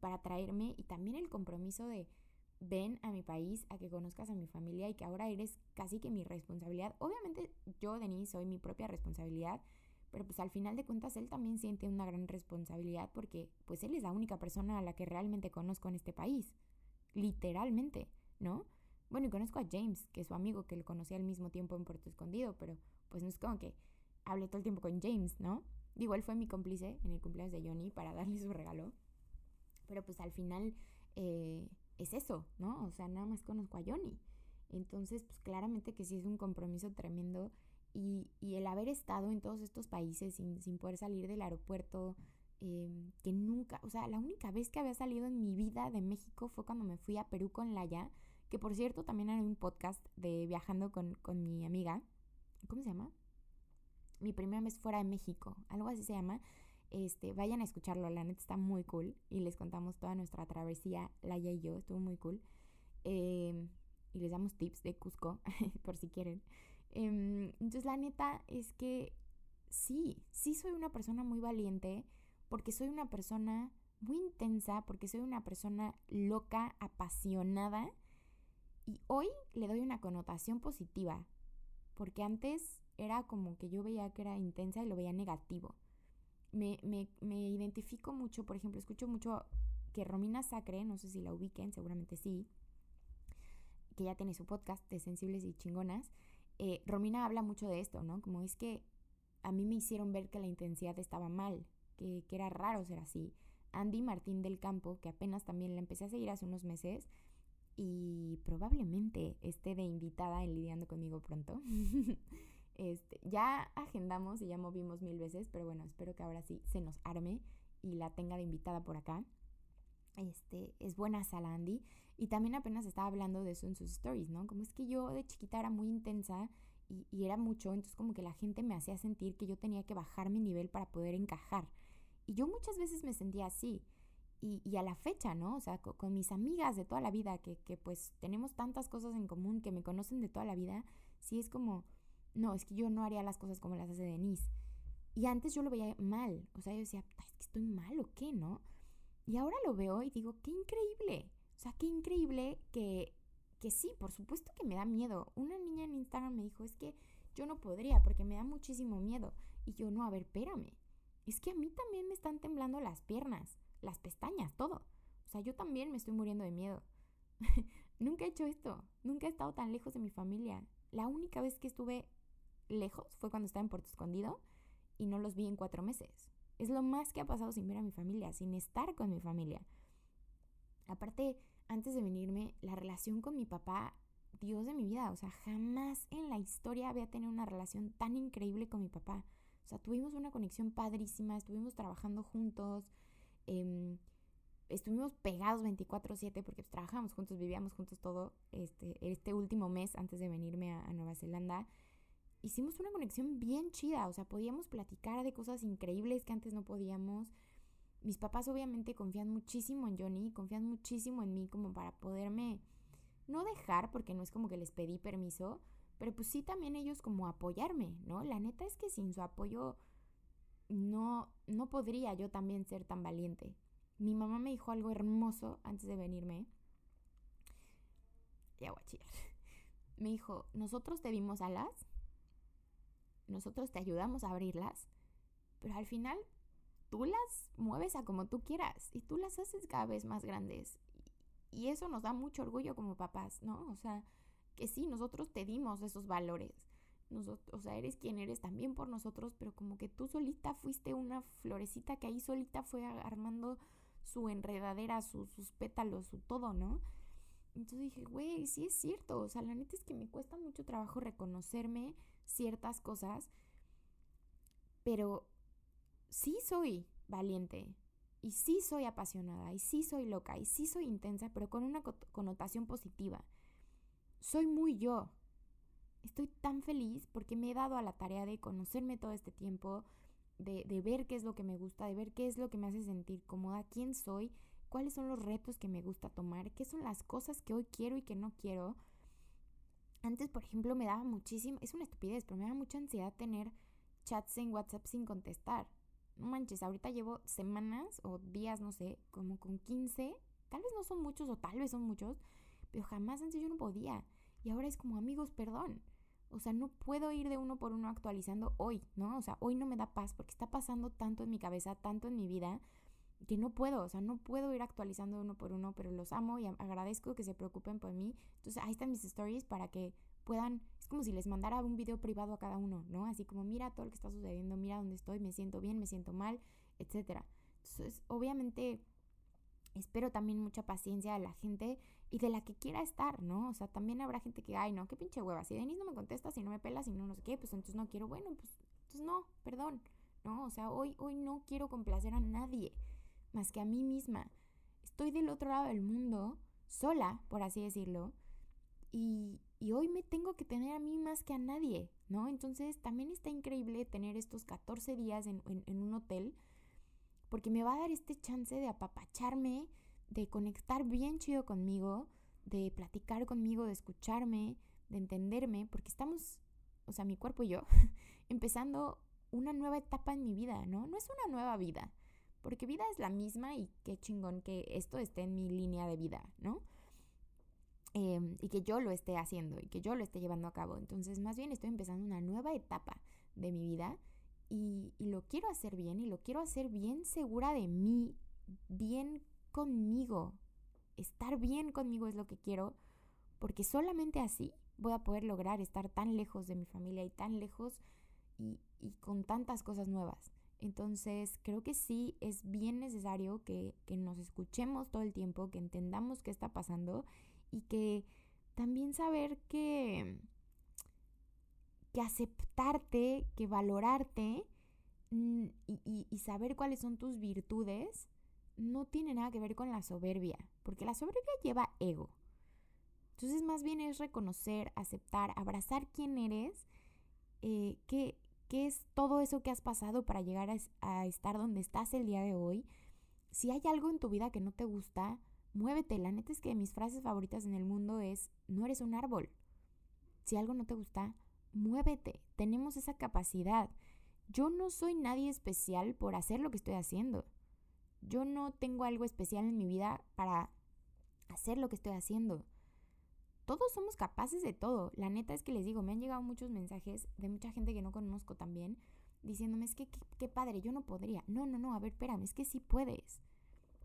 A: Para traerme y también el compromiso de ven a mi país, a que conozcas a mi familia y que ahora eres casi que mi responsabilidad. Obviamente yo, Denise, soy mi propia responsabilidad, pero pues al final de cuentas él también siente una gran responsabilidad porque pues él es la única persona a la que realmente conozco en este país, literalmente, ¿no? Bueno, y conozco a James, que es su amigo, que lo conocí al mismo tiempo en Puerto Escondido, pero pues no es como que hable todo el tiempo con James, ¿no? Igual fue mi cómplice en el cumpleaños de Johnny para darle su regalo. Pero pues al final eh, es eso, ¿no? O sea, nada más conozco a Johnny. Entonces, pues claramente que sí es un compromiso tremendo y, el haber estado en todos estos países sin, sin poder salir del aeropuerto, em, que nunca, o sea, la única vez que había salido en mi vida de México fue cuando me fui a Perú con Laia, que por cierto también hay un podcast de viajando con, con mi amiga, ¿cómo se llama? Mi primera vez fuera de México, algo así se llama, este, vayan a escucharlo, la neta está muy cool. Y les contamos toda nuestra travesía, Laia y yo, estuvo muy cool. Em, y les damos tips de Cusco, por si quieren. Em, entonces, la neta es que sí, sí soy una persona muy valiente, porque soy una persona muy intensa, porque soy una persona loca, apasionada. Y hoy le doy una connotación positiva, porque antes era como que yo veía que era intensa y lo veía negativo me, me, me identifico mucho, por ejemplo, escucho mucho que Romina Sacre, no sé si la ubiquen, seguramente sí, que ya tiene su podcast de Sensibles y Chingonas, eh, Romina habla mucho de esto, ¿no? Como es que a mí me hicieron ver que la intensidad estaba mal, que, que era raro ser así. Andy Martín del Campo, que apenas también la empecé a seguir hace unos meses, y probablemente esté de invitada en Lidiando conmigo pronto. Este, ya agendamos y ya movimos mil veces, pero bueno, espero que ahora sí se nos arme y la tenga de invitada por acá. este, es buena Salandi. Y también apenas estaba hablando de eso en sus stories, ¿no? Como es que yo de chiquita era muy intensa y, y, era mucho, entonces como que la gente me hacía sentir que yo tenía que bajar mi nivel para poder encajar. Y yo muchas veces me sentía así. Y, y a la fecha, ¿no? O sea, con, mis amigas de toda la vida, que, que pues tenemos tantas cosas en común, que me conocen de toda la vida, sí es como, no, es que yo no haría las cosas como las hace Denise. Y antes yo lo veía mal, o sea, yo decía, es que estoy mal o qué, ¿no? Y ahora lo veo y digo, qué increíble. O sea, qué increíble que, que sí, por supuesto que me da miedo. Una niña en Instagram me dijo, es que yo no podría porque me da muchísimo miedo. Y yo, no, a ver, espérame. Es que a mí también me están temblando las piernas, las pestañas, todo. O sea, yo también me estoy muriendo de miedo. nunca he hecho esto. Nunca he estado tan lejos de mi familia. La única vez que estuve lejos fue cuando estaba en Puerto Escondido y no los vi en cuatro meses. Es lo más que ha pasado sin ver a mi familia, sin estar con mi familia. Aparte, antes de venirme, la relación con mi papá, Dios de mi vida, o sea, jamás en la historia había tenido una relación tan increíble con mi papá. O sea, tuvimos una conexión padrísima, estuvimos trabajando juntos, em, estuvimos pegados 24/7 porque pues, trabajamos juntos, vivíamos juntos todo este, este último mes antes de venirme a Nueva Zelanda hicimos una conexión bien chida, o sea, podíamos platicar de cosas increíbles que antes no podíamos. Mis papás obviamente confían muchísimo en Johnny, confían muchísimo en mí como para poderme no dejar, porque no es como que les pedí permiso, pero pues sí también ellos como apoyarme, ¿no? La neta es que sin su apoyo no, no podría yo también ser tan valiente. Mi mamá me dijo algo hermoso antes de venirme. Ya voy a. Me dijo, nosotros te dimos alas nosotros te ayudamos a abrirlas, pero al final tú las mueves a como tú quieras y tú las haces cada vez más grandes. Y eso nos da mucho orgullo como papás, ¿no? O sea, que sí, nosotros te dimos esos valores. Nosotros, o sea, eres quien eres también por nosotros, pero como que tú solita fuiste una florecita que ahí solita fue armando su enredadera, sus pétalos, su todo, ¿no? Entonces dije, güey, sí es cierto. O sea, la neta es que me cuesta mucho trabajo reconocerme ciertas cosas, pero sí soy valiente y sí soy apasionada y sí soy loca y sí soy intensa, pero con una connotación positiva. Soy muy yo. Estoy tan feliz porque me he dado a la tarea de conocerme todo este tiempo, de, de ver qué es lo que me gusta, de ver qué es lo que me hace sentir cómoda, quién soy, cuáles son los retos que me gusta tomar, qué son las cosas que hoy quiero y que no quiero antes, por ejemplo, me daba muchísimo, es una estupidez, pero me daba mucha ansiedad tener chats en WhatsApp sin contestar. No manches, ahorita llevo semanas o días, no sé, como con 15, tal vez no son muchos o tal vez son muchos, pero jamás antes yo no podía. Y ahora es como amigos, perdón. O sea, no puedo ir de uno por uno actualizando hoy, ¿no? O sea, hoy no me da paz porque está pasando tanto en mi cabeza, tanto en mi vida, que no puedo, o sea, no puedo ir actualizando uno por uno, pero los amo y agradezco que se preocupen por mí. Entonces ahí están mis stories para que puedan, es como si les mandara un video privado a cada uno, ¿no? Así como mira todo lo que está sucediendo, mira dónde estoy, me siento bien, me siento mal, etcétera. Entonces, obviamente espero también mucha paciencia de la gente y de la que quiera estar, ¿no? O sea, también habrá gente que, ay, no, qué pinche hueva, si Denis no me contesta, si no me pela, si no no sé qué, pues entonces no quiero, bueno, pues entonces no, perdón, ¿no? O sea, hoy hoy no quiero complacer a nadie más que a mí misma. Estoy del otro lado del mundo, sola, por así decirlo, y, hoy me tengo que tener a mí más que a nadie, ¿no? Entonces también está increíble tener estos 14 días en, en un hotel, porque me va a dar este chance de apapacharme, de conectar bien chido conmigo, de platicar conmigo, de escucharme, de entenderme, porque estamos, o sea, mi cuerpo y yo, empezando una nueva etapa en mi vida, ¿no? No es una nueva vida, porque vida es la misma y qué chingón que esto esté en mi línea de vida, ¿no? Em, y que yo lo esté haciendo y que yo lo esté llevando a cabo. Entonces, más bien estoy empezando una nueva etapa de mi vida y, y lo quiero hacer bien y lo quiero hacer bien segura de mí, bien conmigo. Estar bien conmigo es lo que quiero, porque solamente así voy a poder lograr estar tan lejos de mi familia y tan lejos y, y con tantas cosas nuevas. Entonces, creo que sí es bien necesario que, nos escuchemos todo el tiempo, que entendamos qué está pasando y que también saber que, que aceptarte, que valorarte mm, y, y, saber cuáles son tus virtudes no tiene nada que ver con la soberbia, porque la soberbia lleva ego. Entonces más bien es reconocer, aceptar, abrazar quién eres, eh, qué, es todo eso que has pasado para llegar a, estar donde estás el día de hoy. Si hay algo en tu vida que no te gusta, muévete. La neta es que mis frases favoritas en el mundo es, no eres un árbol. Si algo no te gusta, muévete. Tenemos esa capacidad. Yo no soy nadie especial por hacer lo que estoy haciendo. Yo no tengo algo especial en mi vida para hacer lo que estoy haciendo. Todos somos capaces de todo. La neta es que les digo, me han llegado muchos mensajes de mucha gente que no conozco también, diciéndome, es que qué padre, yo no podría. No, no, no, a ver, espérame, es que sí puedes.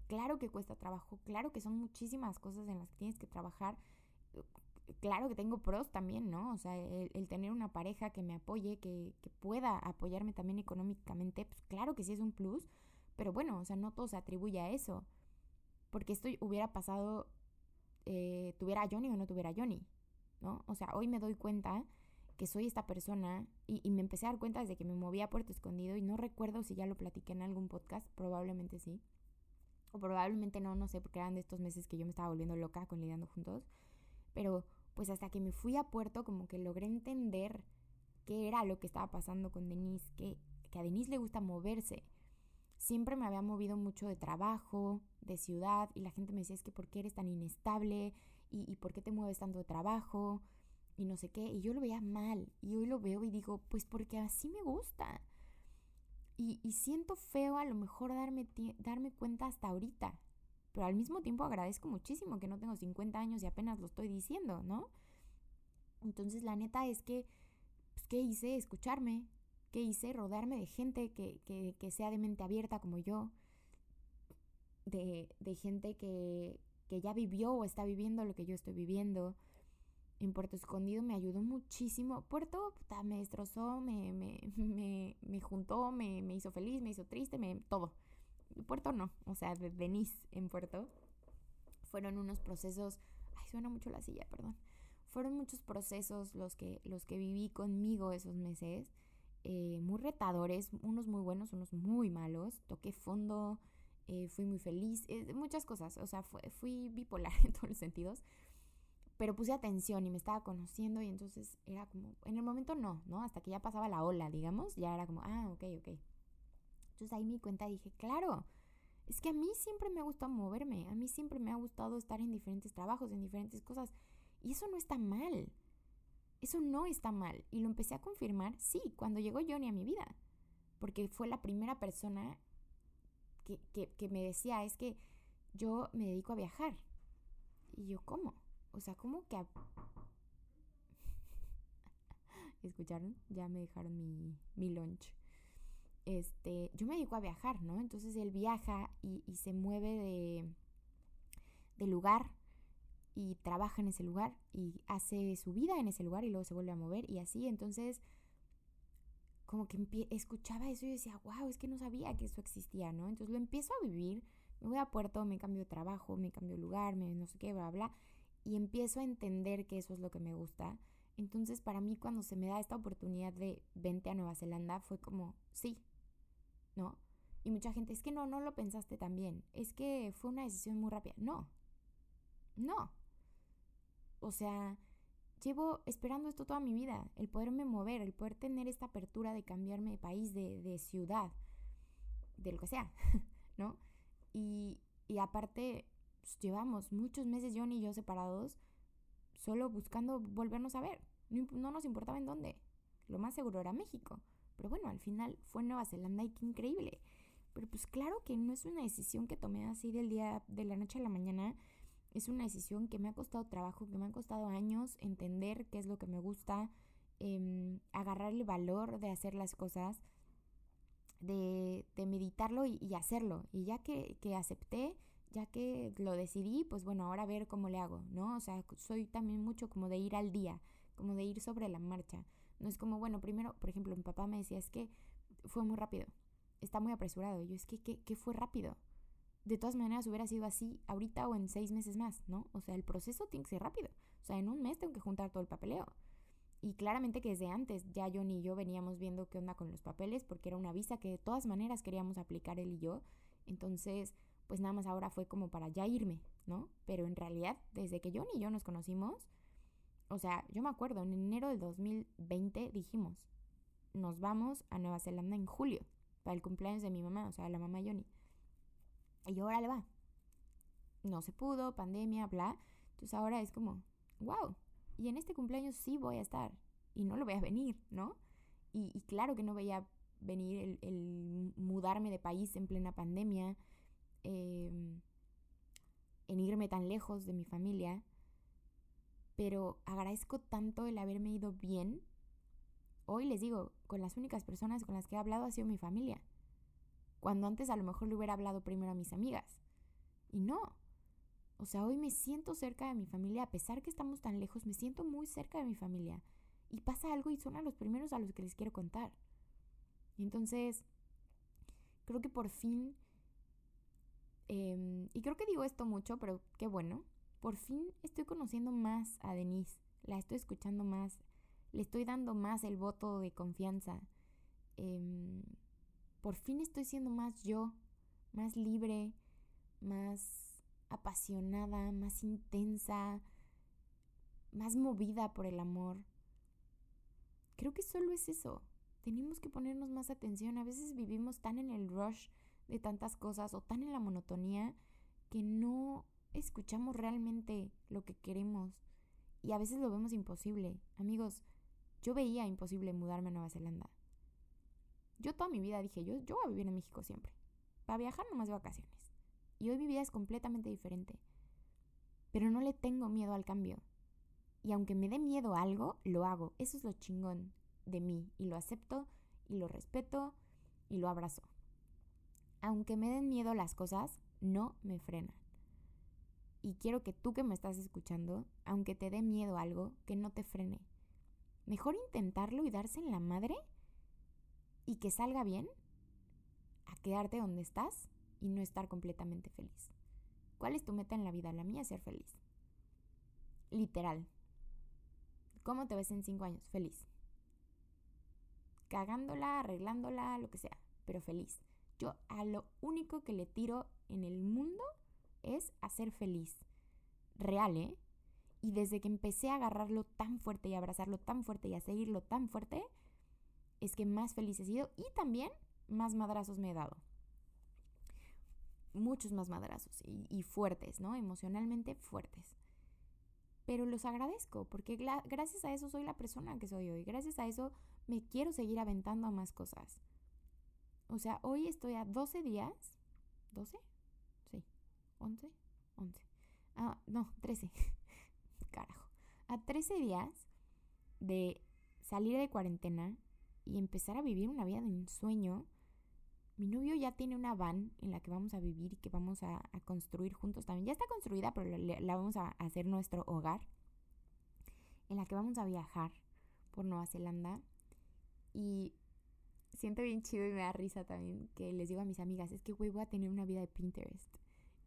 A: Claro que cuesta trabajo, claro que son muchísimas cosas en las que tienes que trabajar. Claro que tengo pros también, ¿no? O sea, el, tener una pareja que me apoye, que, que, pueda apoyarme también económicamente, pues claro que sí es un plus, pero bueno, o sea, no todo se atribuye a eso. Porque esto hubiera pasado, eh, tuviera a Johnny o no tuviera a Johnny, ¿no? O sea, hoy me doy cuenta que soy esta persona y, y, me empecé a dar cuenta desde que me moví a Puerto Escondido y no recuerdo si ya lo platiqué en algún podcast, probablemente sí o probablemente no, no sé, porque eran de estos meses que yo me estaba volviendo loca con lidiando juntos, pero pues hasta que me fui a puerto como que logré entender qué era lo que estaba pasando con Denise, que, que a Denise le gusta moverse. Siempre me había movido mucho de trabajo, de ciudad, y la gente me decía, es que ¿por qué eres tan inestable? ¿Y, y por qué te mueves tanto de trabajo? Y no sé qué, y yo lo veía mal, y hoy lo veo y digo, pues porque así me gusta. Y, siento feo a lo mejor darme, darme cuenta hasta ahorita. Pero al mismo tiempo agradezco muchísimo que no tengo 50 años y apenas lo estoy diciendo, ¿no? Entonces la neta es que, pues, ¿qué hice? Escucharme. ¿Qué hice? Rodearme de gente que, que, que sea de mente abierta como yo. De, de gente que, que ya vivió o está viviendo lo que yo estoy viviendo en Puerto Escondido me ayudó muchísimo. Puerto me destrozó, me, me, me, me juntó, me, me, hizo feliz, me hizo triste, me, todo. Puerto no, o sea, de Denise en Puerto. Fueron unos procesos, ay, suena mucho la silla, perdón. Fueron muchos procesos los que, los que viví conmigo esos meses, eh, muy retadores, unos muy buenos, unos muy malos. Toqué fondo, eh, fui muy feliz, eh, muchas cosas, o sea, fui bipolar en todos los sentidos pero puse atención y me estaba conociendo y entonces era como, en el momento no, ¿no? Hasta que ya pasaba la ola, digamos, ya era como, ah, ok, ok. Entonces ahí me di cuenta y dije, claro, es que a mí siempre me ha gustado moverme, a mí siempre me ha gustado estar en diferentes trabajos, en diferentes cosas, y eso no está mal, eso no está mal. Y lo empecé a confirmar, sí, cuando llegó Johnny a mi vida, porque fue la primera persona que, que, que me decía, es que yo me dedico a viajar. Y yo, ¿cómo? O sea, como que... ¿Escucharon? Ya me dejaron mi, mi lunch. Este, yo me dedico a viajar, ¿no? Entonces él viaja y, se mueve de, de lugar y trabaja en ese lugar y hace su vida en ese lugar y luego se vuelve a mover y así. Entonces, como que escuchaba eso y decía, wow, es que no sabía que eso existía, ¿no? Entonces lo empiezo a vivir, me voy a puerto, me cambio de trabajo, me cambio de lugar, me no sé qué, bla, bla y empiezo a entender que eso es lo que me gusta. Entonces para mí cuando se me da esta oportunidad de vente a Nueva Zelanda fue como, sí, ¿no? Y mucha gente, es que no, no lo pensaste tan bien, es que fue una decisión muy rápida. No, no. O sea, llevo esperando esto toda mi vida, el poderme mover, el poder tener esta apertura de cambiarme de país, de, de ciudad, de lo que sea, ¿no? Y, y aparte, pues, llevamos muchos meses John y yo separados, solo buscando volvernos a ver. No, nos importaba en dónde. Lo más seguro era México. Pero bueno, al final fue Nueva Zelanda y qué increíble. Pero pues claro que no es una decisión que tomé así del día, de la noche a la mañana. Es una decisión que me ha costado trabajo, que me ha costado años entender qué es lo que me gusta, eh, agarrar el valor de hacer las cosas, de, de meditarlo y, hacerlo. Y ya que, que acepté, ya que lo decidí, pues bueno, ahora a ver cómo le hago, ¿no? O sea, soy también mucho como de ir al día, como de ir sobre la marcha. No es como, bueno, primero, por ejemplo, mi papá me decía, es que fue muy rápido, está muy apresurado. Yo, es que, ¿qué, ¿qué fue rápido? De todas maneras hubiera sido así ahorita o en seis meses más, ¿no? O sea, el proceso tiene que ser rápido. O sea, en un mes tengo que juntar todo el papeleo. Y claramente que desde antes ya yo ni yo veníamos viendo qué onda con los papeles porque era una visa que de todas maneras queríamos aplicar él y yo. Entonces, pues nada más ahora fue como para ya irme, ¿no? Pero en realidad, desde que John y yo nos conocimos, o sea, yo me acuerdo, en enero del 2020 dijimos, nos vamos a Nueva Zelanda en julio, para el cumpleaños de mi mamá, o sea, la mamá Johnny. Y yo, ahora le va. No se pudo, pandemia, bla. Entonces ahora es como, wow. Y en este cumpleaños sí voy a estar. Y no lo voy a venir, ¿no? Y, claro que no voy a venir el, el, mudarme de país en plena pandemia, em, en irme tan lejos de mi familia. Pero agradezco tanto el haberme ido bien. Hoy les digo, con las únicas personas con las que he hablado ha sido mi familia. Cuando antes a lo mejor le hubiera hablado primero a mis amigas. Y no, o sea, hoy me siento cerca de mi familia, a pesar que estamos tan lejos, me siento muy cerca de mi familia. Y pasa algo y son a los primeros a los que les quiero contar. Entonces, creo que por fin, em, y creo que digo esto mucho, pero qué bueno, por fin estoy conociendo más a Denise, la estoy escuchando más, le estoy dando más el voto de confianza. Em, por fin estoy siendo más yo, más libre, más apasionada, más intensa, más movida por el amor. Creo que solo es eso. Tenemos que ponernos más atención. A veces vivimos tan en el rush de tantas cosas o tan en la monotonía que no escuchamos realmente lo que queremos. Y a veces lo vemos imposible. Amigos, yo veía imposible mudarme a Nueva Zelanda. Yo toda mi vida dije, yo, yo voy a vivir en México siempre. Para viajar nomás de vacaciones. Y hoy mi vida es completamente diferente. Pero no le tengo miedo al cambio. Y aunque me dé miedo algo, lo hago. Eso es lo chingón de mí. Y lo acepto, y lo respeto, y lo abrazo. Aunque me den miedo las cosas, no me frenan. Y quiero que tú que me estás escuchando, aunque te dé miedo algo, que no te frene. Mejor intentarlo y darse en la madre y que salga bien a quedarte donde estás y no estar completamente feliz. ¿Cuál es tu meta en la vida? La mía es ser feliz. Literal. ¿Cómo te ves en cinco años? Feliz. Cagándola, arreglándola, lo que sea, pero feliz. Yo a lo único que le tiro en el mundo es a ser feliz. Real, ¿eh? Y desde que empecé a agarrarlo tan fuerte y abrazarlo tan fuerte y a seguirlo tan fuerte, es que más feliz he sido y también más madrazos me he dado muchos más madrazos y, fuertes, ¿no? Emocionalmente fuertes. Pero los agradezco porque gracias a eso soy la persona que soy hoy. Gracias a eso me quiero seguir aventando a más cosas. O sea, hoy estoy a 12 días. ¿12? Sí. ¿11? 11. Ah, no, 13. Carajo. A 13 días de salir de cuarentena y empezar a vivir una vida de ensueño mi novio ya tiene una van en la que vamos a vivir y que vamos a, construir juntos también. Ya está construida, pero la, vamos a hacer nuestro hogar. En la que vamos a viajar por Nueva Zelanda. Y siento bien chido y me da risa también que les digo a mis amigas, es que güey, voy a tener una vida de Pinterest.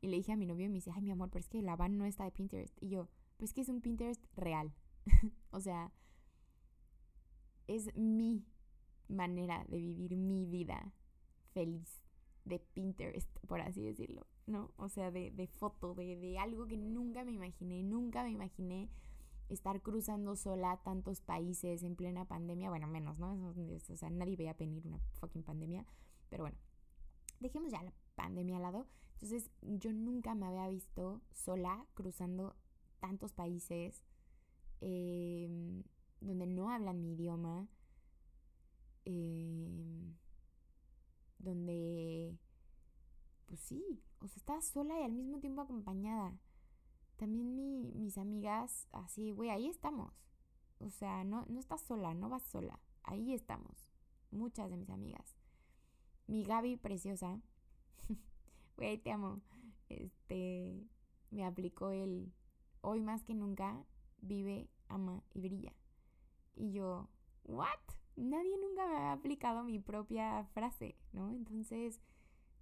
A: Y le dije a mi novio y me dice, ay mi amor, pero es que la van no está de Pinterest. Y yo, pues que es un Pinterest real. o sea, es mi manera de vivir mi vida feliz de Pinterest, por así decirlo, ¿no? O sea, de, de foto, de, de algo que nunca me imaginé, nunca me imaginé estar cruzando sola tantos países en plena pandemia, bueno, menos, ¿no? o sea, nadie veía venir una fucking pandemia, pero bueno, dejemos ya la pandemia al lado. Entonces, yo nunca me había visto sola cruzando tantos países em, donde no hablan mi idioma. Eh, donde, pues sí, o sea, estaba sola y al mismo tiempo acompañada. También mi, mis amigas, así, güey, ahí estamos. O sea, no, no estás sola, no vas sola. Ahí estamos. Muchas de mis amigas. Mi Gaby preciosa. Güey, te amo. Este, me aplicó el hoy más que nunca vive, ama y brilla. Y yo, ¿what? Nadie nunca me ha aplicado mi propia frase, ¿no? Entonces,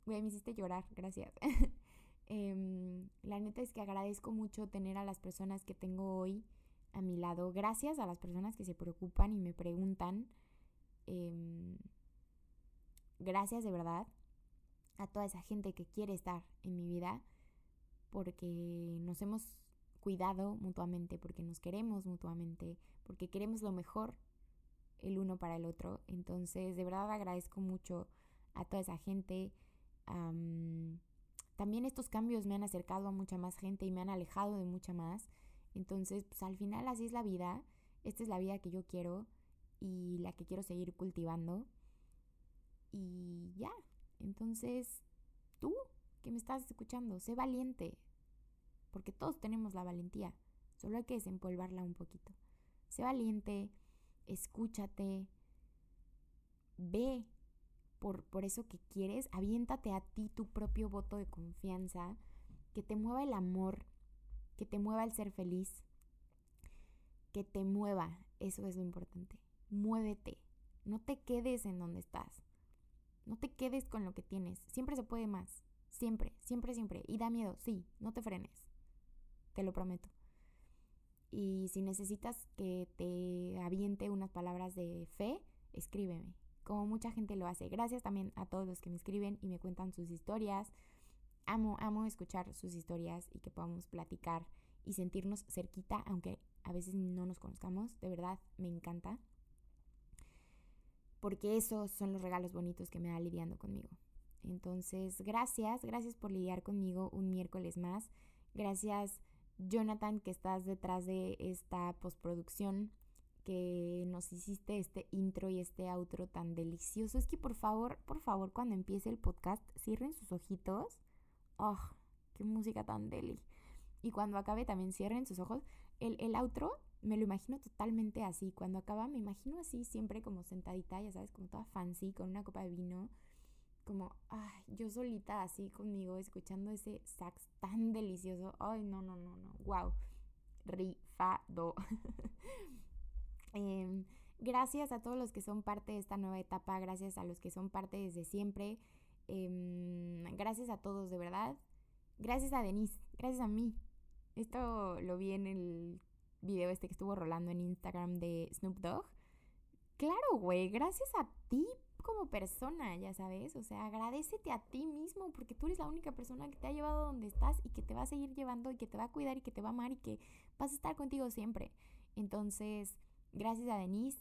A: güey, me hiciste llorar, gracias. Em, la neta es que agradezco mucho tener a las personas que tengo hoy a mi lado. Gracias a las personas que se preocupan y me preguntan. Em, gracias de verdad. a toda esa gente que quiere estar en mi vida porque nos hemos cuidado mutuamente, porque nos queremos mutuamente, porque queremos lo mejor el uno para el otro. Entonces, de verdad agradezco mucho a toda esa gente. también estos cambios me han acercado a mucha más gente y me han alejado de mucha más. Entonces, pues al final así es la vida. Esta es la vida que yo quiero y la que quiero seguir cultivando. Y ya, entonces tú que me estás escuchando, sé valiente, porque todos tenemos la valentía, solo hay que desempolvarla un poquito. Sé valiente, escúchate, ve por, por eso que quieres, aviéntate a ti tu propio voto de confianza, que te mueva el amor, que te mueva el ser feliz, que te mueva, eso es lo importante. Muévete, no te quedes en donde estás. No te quedes con lo que tienes. Siempre se puede más. Siempre, siempre, siempre. Y da miedo, sí, no te frenes. Te lo prometo. Y si necesitas que te aviente unas palabras de fe, escríbeme, como mucha gente lo hace. Gracias también a todos los que me escriben y me cuentan sus historias. Amo, amo escuchar sus historias y que podamos platicar y sentirnos cerquita, aunque a veces no nos conozcamos. De verdad, me encanta. Porque esos son los regalos bonitos que me da lidiando conmigo. Entonces, gracias, gracias por lidiar conmigo un miércoles más. Gracias, Jonathan, que estás detrás de esta postproducción, que nos hiciste este intro y este outro tan delicioso. Es que por favor, por favor, cuando empiece el podcast, cierren sus ojitos. ¡Oh! ¡Qué música tan deli! Y cuando acabe también cierren sus ojos. El, el outro me lo imagino totalmente así. Cuando acaba me imagino así, siempre como sentadita, ya sabes, como toda fancy, con una copa de vino como, ay, yo solita así conmigo, escuchando ese sax tan delicioso. Ay, no, no, no, no, wow, rifado. Em, gracias a todos los que son parte de esta nueva etapa, gracias a los que son parte desde siempre. Em, gracias a todos, de verdad. Gracias a Denise, gracias a mí. Esto lo vi en el video este que estuvo rolando en Instagram de Snoop Dogg. Claro, güey, gracias a ti como persona, ya sabes, o sea, agradecete a ti mismo porque tú eres la única persona que te ha llevado donde estás y que te va a seguir llevando y que te va a cuidar y que te va a amar y que vas a estar contigo siempre. Entonces, gracias a Denise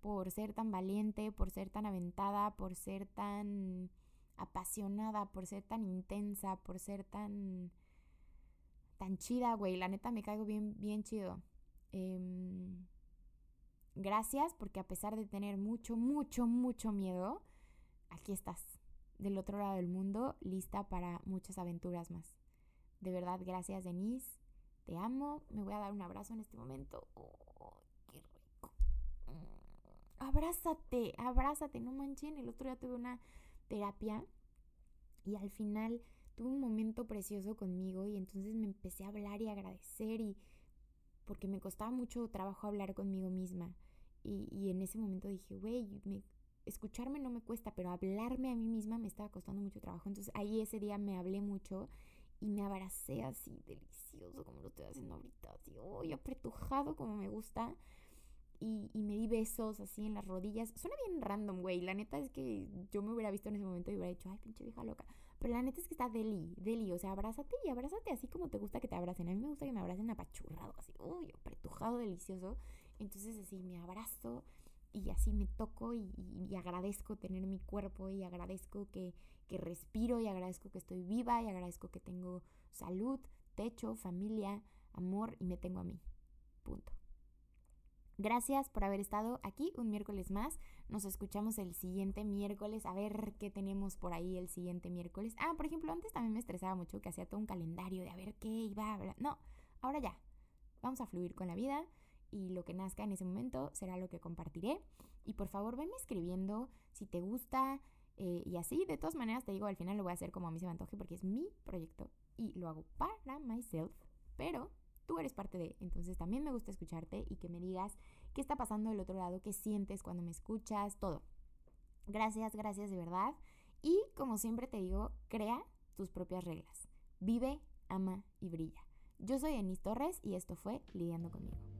A: por ser tan valiente, por ser tan aventada, por ser tan apasionada, por ser tan intensa, por ser tan tan chida, güey. La neta me caigo bien bien chido. Eh, Gracias porque a pesar de tener mucho, mucho, mucho miedo, aquí estás, del otro lado del mundo, lista para muchas aventuras más. De verdad, gracias Denise, te amo, me voy a dar un abrazo en este momento. Oh, ¡Qué rico! Mm, abrázate, abrázate, no manchen, el otro día tuve una terapia y al final tuve un momento precioso conmigo y entonces me empecé a hablar y agradecer y porque me costaba mucho trabajo hablar conmigo misma. Y, en ese momento dije, güey, escucharme no me cuesta, pero hablarme a mí misma me estaba costando mucho trabajo. Entonces ahí ese día me hablé mucho y me abracé así delicioso como lo estoy haciendo ahorita, así, uy, apretujado como me gusta. Y, y, me di besos así en las rodillas. Suena bien random, güey. La neta es que yo me hubiera visto en ese momento y hubiera dicho, ay, pinche vieja loca. Pero la neta es que está deli, deli. O sea, abrázate y abrázate así como te gusta que te abracen. A mí me gusta que me abracen apachurrado, así, uy, apretujado, delicioso. Entonces así me abrazo y así me toco y, agradezco tener mi cuerpo y agradezco que, que respiro y agradezco que estoy viva y agradezco que tengo salud, techo, familia, amor y me tengo a mí. Punto. Gracias por haber estado aquí un miércoles más. Nos escuchamos el siguiente miércoles a ver qué tenemos por ahí el siguiente miércoles. Ah, por ejemplo, antes también me estresaba mucho que hacía todo un calendario de a ver qué iba a hablar. No, ahora ya. Vamos a fluir con la vida y lo que nazca en ese momento será lo que compartiré. Y por favor, venme escribiendo si te gusta eh, y así. De todas maneras, te digo, al final lo voy a hacer como a mí se me antoje porque es mi proyecto y lo hago para myself. Pero tú eres parte de, entonces también me gusta escucharte y que me digas qué está pasando del otro lado, qué sientes cuando me escuchas, todo. Gracias, gracias de verdad. Y como siempre te digo, crea tus propias reglas. Vive, ama y brilla. Yo soy Enis Torres y esto fue Lidiando conmigo.